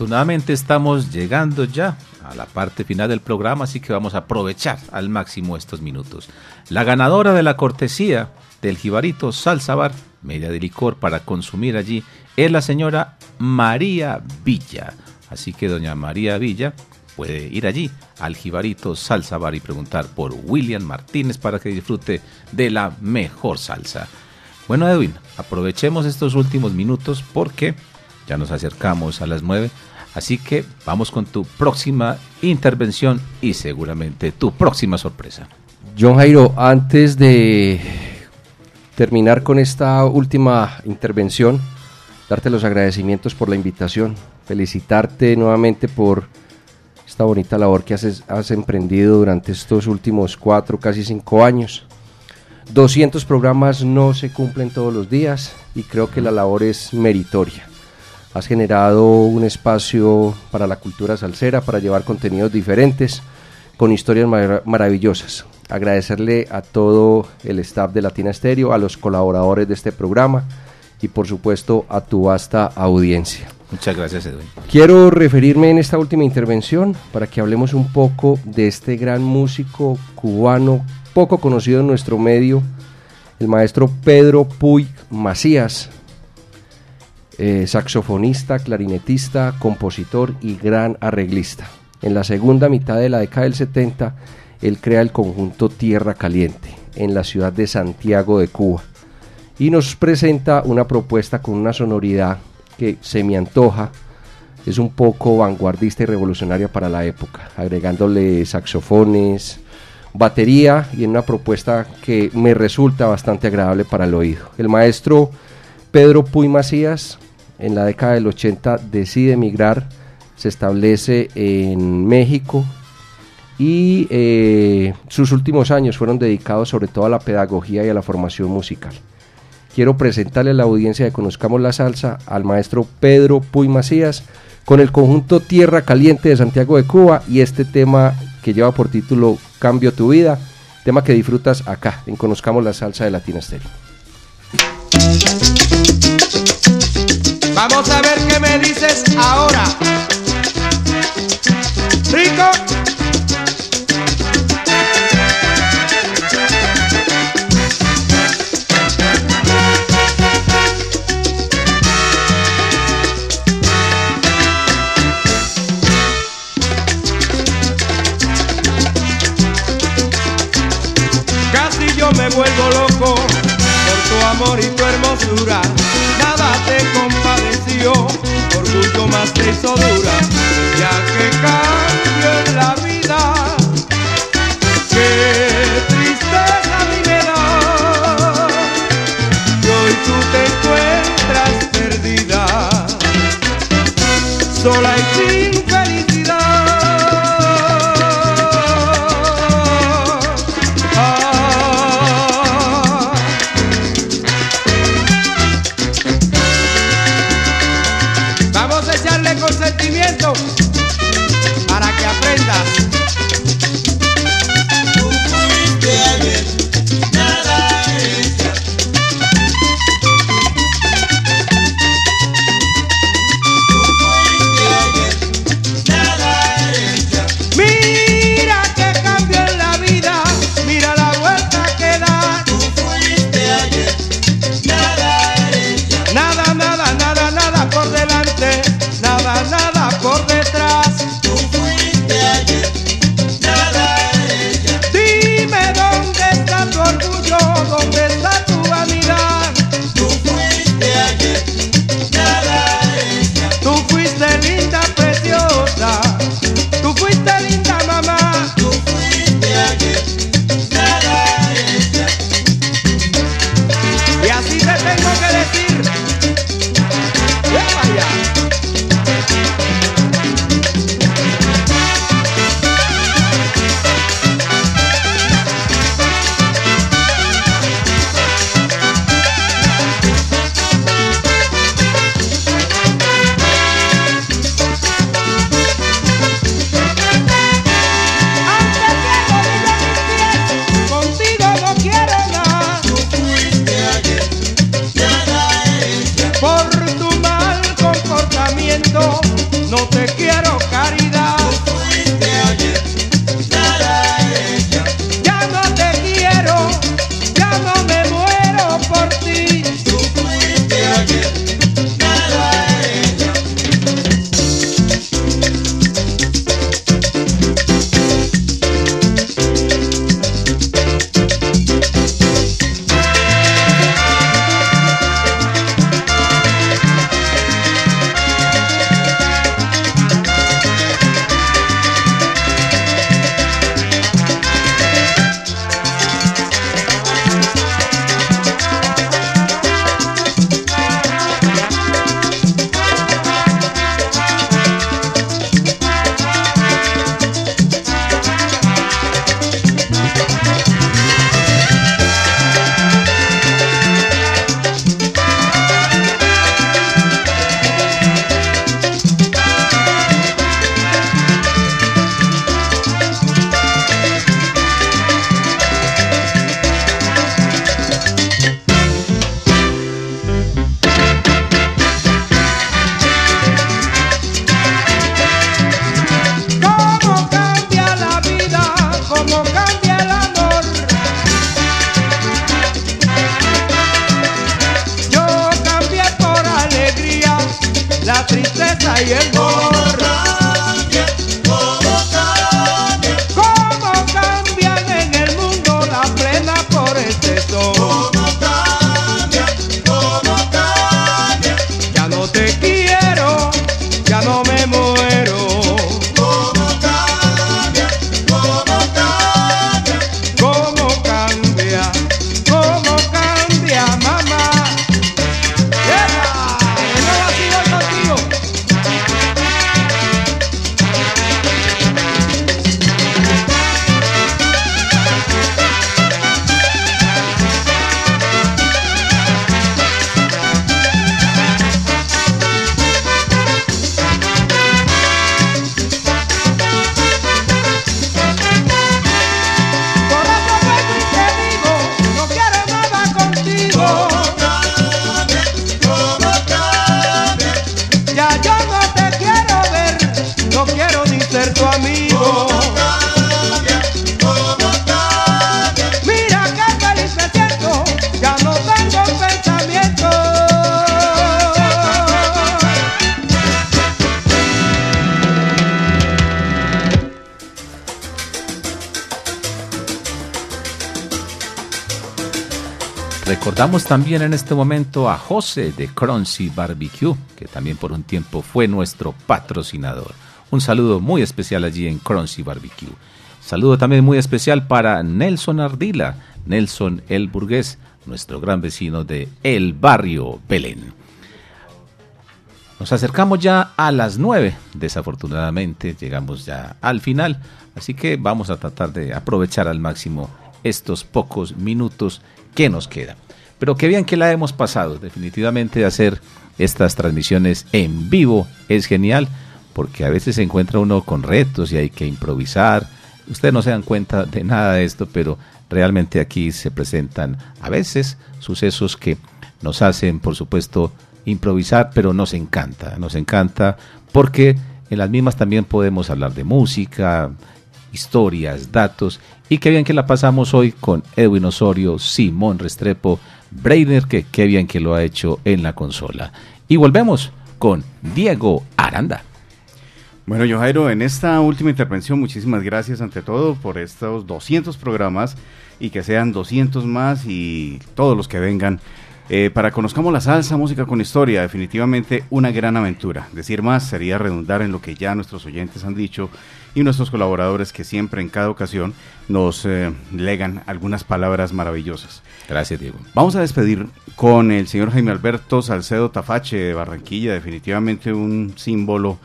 Desafortunadamente estamos llegando ya a la parte final del programa, así que vamos a aprovechar al máximo estos minutos. La ganadora de la cortesía del Jibarito Salsa Bar, media de licor para consumir allí, es la señora María Villa. Así que doña María Villa puede ir allí al Jibarito Salsa Bar y preguntar por William Martínez para que disfrute de la mejor salsa. Bueno, Edwin, aprovechemos estos últimos minutos porque ya nos acercamos a las 9. Así que vamos con tu próxima intervención y seguramente tu próxima sorpresa. John Jairo, antes de terminar con esta última intervención, darte los agradecimientos por la invitación, felicitarte nuevamente por esta bonita labor que has, has emprendido durante estos últimos cuatro, casi cinco años. 200 programas no se cumplen todos los días y creo que la labor es meritoria. Has generado un espacio para la cultura salsera, para llevar contenidos diferentes, con historias mar- maravillosas. Agradecerle a todo el staff de Latina Stereo, a los colaboradores de este programa y por supuesto a tu vasta audiencia. Muchas gracias, Edwin. Quiero referirme en esta última intervención para que hablemos un poco de este gran músico cubano poco conocido en nuestro medio, el maestro Pedro Puig Macías, eh, saxofonista, clarinetista, compositor y gran arreglista. En la segunda mitad de la década del 70, él crea el conjunto Tierra Caliente en la ciudad de Santiago de Cuba y nos presenta una propuesta con una sonoridad que se me antoja, es un poco vanguardista y revolucionaria para la época, agregándole saxofones, batería y en una propuesta que me resulta bastante agradable para el oído. El maestro Pedro Puy Macías en la década del 80 decide emigrar, se establece en México y eh, sus últimos años fueron dedicados sobre todo a la pedagogía y a la formación musical. Quiero presentarle a la audiencia de Conozcamos la Salsa al maestro Pedro Puy Macías con el conjunto Tierra Caliente de Santiago de Cuba y este tema que lleva por título Cambio tu vida, tema que disfrutas acá en Conozcamos la Salsa de Latina Stereo. Vamos a ver qué me dices ahora. Rico. Casi yo me vuelvo loco por tu amor y tu hermosura. Nada te compadeció, orgullo más hizo dura. Ya que cambio en la vida, También en este momento a José de Croncy Barbecue, que también por un tiempo fue nuestro patrocinador. Un saludo muy especial allí en Croncy Barbecue. Saludo también muy especial para Nelson Ardila, Nelson el Burgués, nuestro gran vecino de El Barrio Belén. Nos acercamos ya a las 9, desafortunadamente llegamos ya al final, así que vamos a tratar de aprovechar al máximo estos pocos minutos que nos quedan. Pero qué bien que la hemos pasado, definitivamente hacer estas transmisiones en vivo es genial, porque a veces se encuentra uno con retos y hay que improvisar. Ustedes no se dan cuenta de nada de esto, pero realmente aquí se presentan a veces sucesos que nos hacen, por supuesto, improvisar, pero nos encanta, nos encanta porque en las mismas también podemos hablar de música, historias, datos, y qué bien que la pasamos hoy con Edwin Osorio, Simón Restrepo, Breiner, que qué bien que lo ha hecho en la consola. Y volvemos con Diego Aranda. Bueno, Jojairo, en esta última intervención, muchísimas gracias ante todo por estos 200 programas y que sean 200 más y todos los que vengan. Eh, para conozcamos la salsa, música con historia, definitivamente una gran aventura. Decir más sería redundar en lo que ya nuestros oyentes han dicho y nuestros colaboradores que siempre en cada ocasión nos eh, legan algunas palabras maravillosas. Gracias, Diego. Vamos a despedir con el señor Jaime Alberto Salcedo Tafache de Barranquilla, definitivamente un símbolo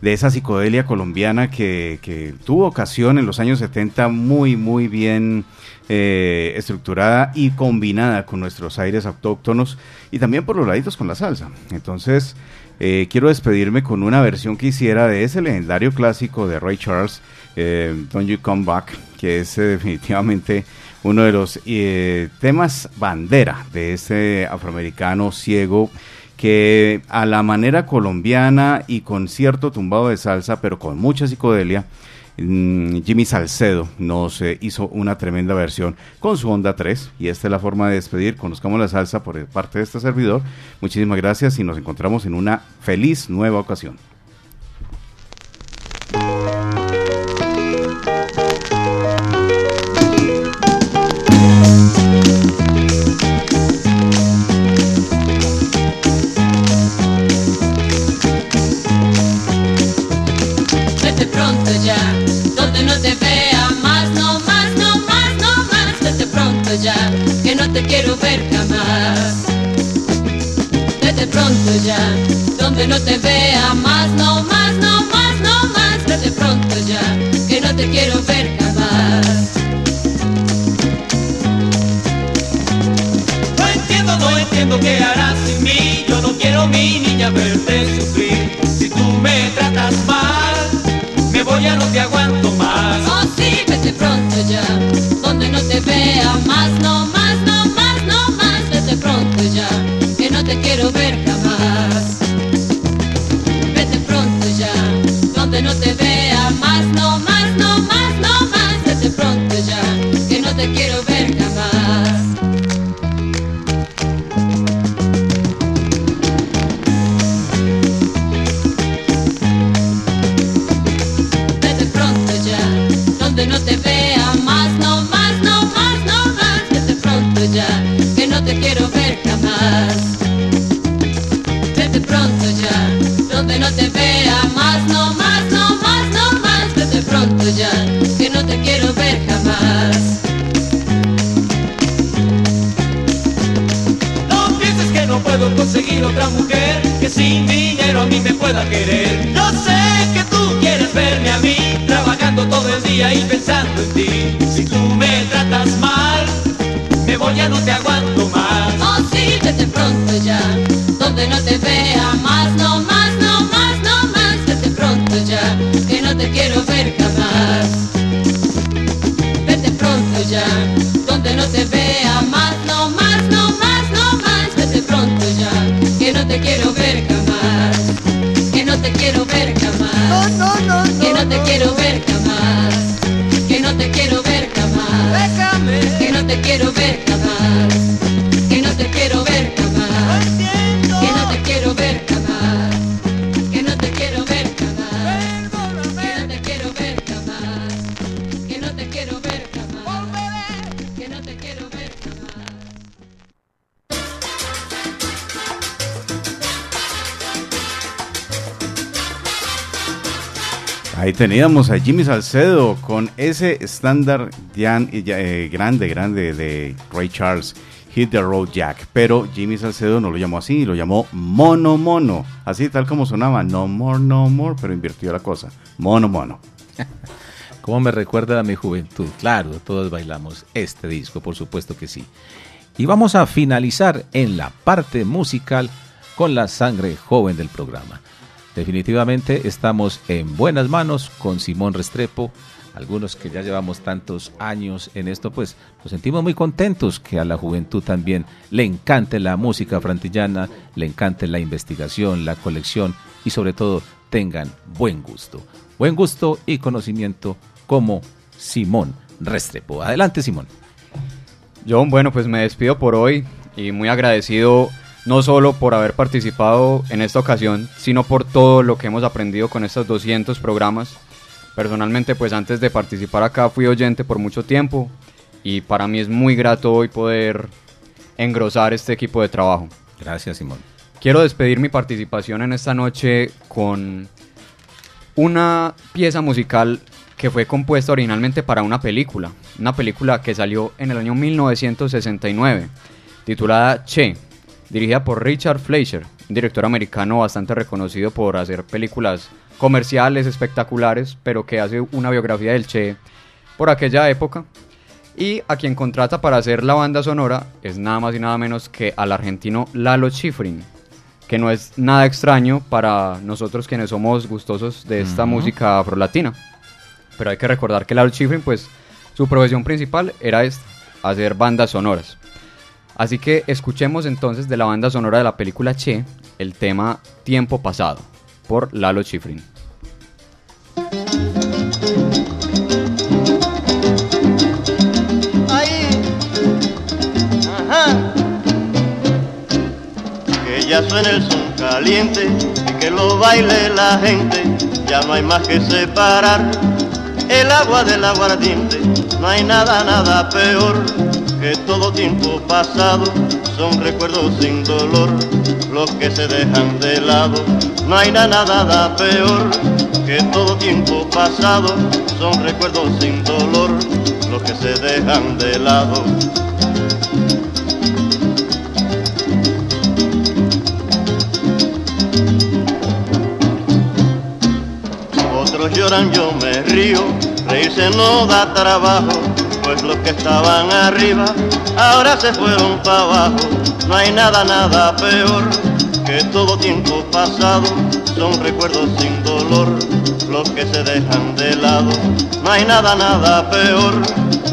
de esa psicodelia colombiana que, tuvo ocasión en los años 70 muy, muy bien eh, estructurada y combinada con nuestros aires autóctonos y también por los laditos con la salsa. Entonces, eh, quiero despedirme con una versión que hiciera de ese legendario clásico de Ray Charles, eh, Don't You Come Back, que es definitivamente uno de los eh, temas bandera de este afroamericano ciego que a la manera colombiana y con cierto tumbado de salsa, pero con mucha psicodelia, mm, Jimmy Salcedo nos eh, hizo una tremenda versión con su Onda 3 y esta es la forma de despedir. Conozcamos la salsa por parte de este servidor. Muchísimas gracias y nos encontramos en una feliz nueva ocasión. Pronto ya, donde no te vea más, no más, no más, no más. Vete pronto ya, que no te quiero ver jamás. No entiendo, no entiendo qué harás sin mí. Yo no quiero mi niña verte teníamos a Jimmy Salcedo con ese estándar ya, eh, grande, grande de Ray Charles, Hit the Road Jack. Pero Jimmy Salcedo no lo llamó así, lo llamó Mono Mono. Así tal como sonaba, No More, No More, pero invirtió la cosa. Mono Mono. ¿Cómo me recuerda a mi juventud? Claro, todos bailamos este disco, por supuesto que sí. Y vamos a finalizar en la parte musical con la sangre joven del programa. Definitivamente estamos en buenas manos con Simón Restrepo. Algunos que ya llevamos tantos años en esto, pues nos sentimos muy contentos que a la juventud también le encante la música frantillana, le encante la investigación, la colección y sobre todo tengan buen gusto. Buen gusto y conocimiento como Simón Restrepo. Adelante, Simón. John, bueno, pues me despido por hoy y muy agradecido no solo por haber participado en esta ocasión, sino por todo lo que hemos aprendido con estos 200 programas. Personalmente, pues antes de participar acá fui oyente por mucho tiempo y para mí es muy grato hoy poder engrosar este equipo de trabajo. Gracias, Simón. Quiero despedir mi participación en esta noche con una pieza musical que fue compuesta originalmente para una película, una película que salió en el año 1969, titulada Che, dirigida por Richard Fleischer, un director americano bastante reconocido por hacer películas comerciales espectaculares, pero que hace una biografía del Che por aquella época. Y a quien contrata para hacer la banda sonora es nada más y nada menos que al argentino Lalo Schifrin, que no es nada extraño para nosotros quienes somos gustosos de esta música afrolatina. Pero hay que recordar que Lalo Schifrin, pues, su profesión principal era esta, hacer bandas sonoras. Así que escuchemos entonces de la banda sonora de la película Che el tema Tiempo Pasado por Lalo Schifrin. Ahí. Ajá. Que ya suene el son caliente y que lo baile la gente. Ya no hay más que separar el agua del aguardiente. No hay nada, nada peor que todo tiempo pasado. Son recuerdos sin dolor los que se dejan de lado. No hay nada, nada peor que todo tiempo pasado. Son recuerdos sin dolor los que se dejan de lado. Otros lloran, yo me río, reírse no da trabajo, pues los que estaban arriba ahora se fueron para abajo. No hay nada, nada peor que todo tiempo pasado, son recuerdos sin dolor, los que se dejan de lado. No hay nada, nada peor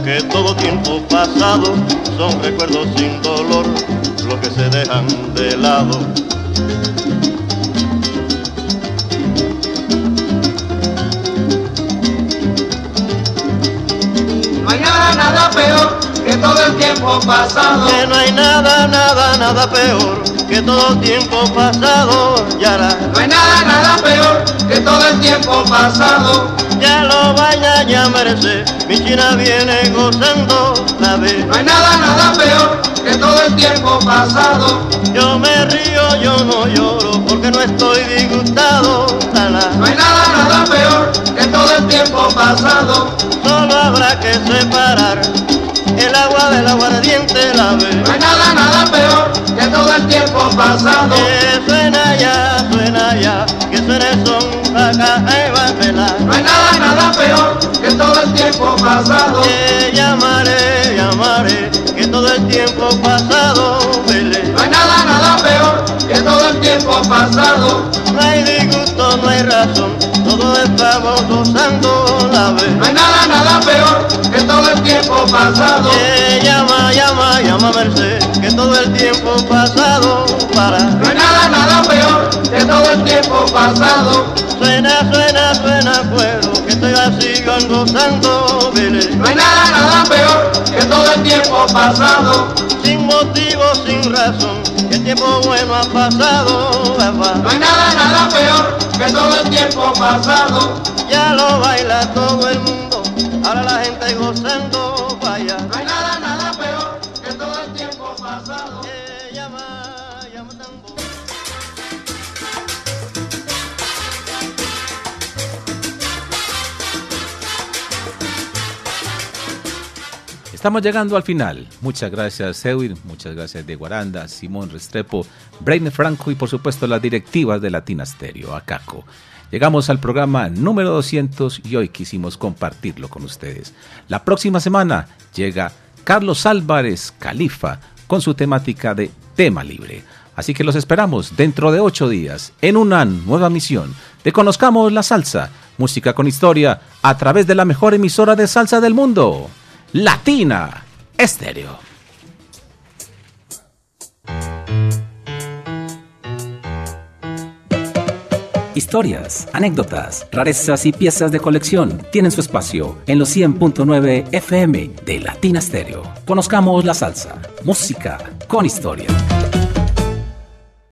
que todo tiempo pasado, son recuerdos sin dolor, los que se dejan de lado. Nada, nada peor que todo el tiempo pasado. Que no hay nada, nada, nada peor que todo tiempo pasado. Ya la, No hay nada, nada peor que todo el tiempo pasado. ya lo vaya ya merece. Mi china viene gozando la vez. No hay nada, nada peor que todo el tiempo pasado. Yo me río, yo no lloro porque no estoy disgustado. No hay nada, nada peor que todo el tiempo pasado. Habrá que separar el agua del aguardiente la ve. No hay nada, nada peor que todo el tiempo pasado. Que suena ya, suena ya, que suene son acá va a velar. No hay nada, nada peor que todo el tiempo pasado. Que llamaré, llamaré, que todo el tiempo pasado vele. No hay nada, nada peor que todo el tiempo pasado. Tiempo pasado. Que llama, llama, llama Merced, que todo el tiempo pasado para. No hay nada, nada peor que todo el tiempo pasado. Suena, suena, suena fuego, que estoy así gozando, vele. No hay nada, nada peor que todo el tiempo pasado. Sin motivo, sin razón, que el tiempo bueno ha pasado, papá. No hay nada, nada peor que todo el tiempo pasado. Ya lo baila todo el mundo, ahora la gente gozando, Estamos llegando al final. Muchas gracias, Edwin. Muchas gracias, de Guaranda, Simón Restrepo, Brain Franco y, por supuesto, las directivas de Latina Stereo, Acaco. Llegamos al programa número 200 y hoy quisimos compartirlo con ustedes. La próxima semana llega Carlos Álvarez Califa con su temática de tema libre. Así que los esperamos dentro de ocho días en una nueva misión de Conozcamos la Salsa, música con historia, a través de la mejor emisora de salsa del mundo. Latina Estéreo. Historias, anécdotas, rarezas y piezas de colección tienen su espacio en los 100.9 FM de Latina Stereo. Conozcamos la salsa, música con historia.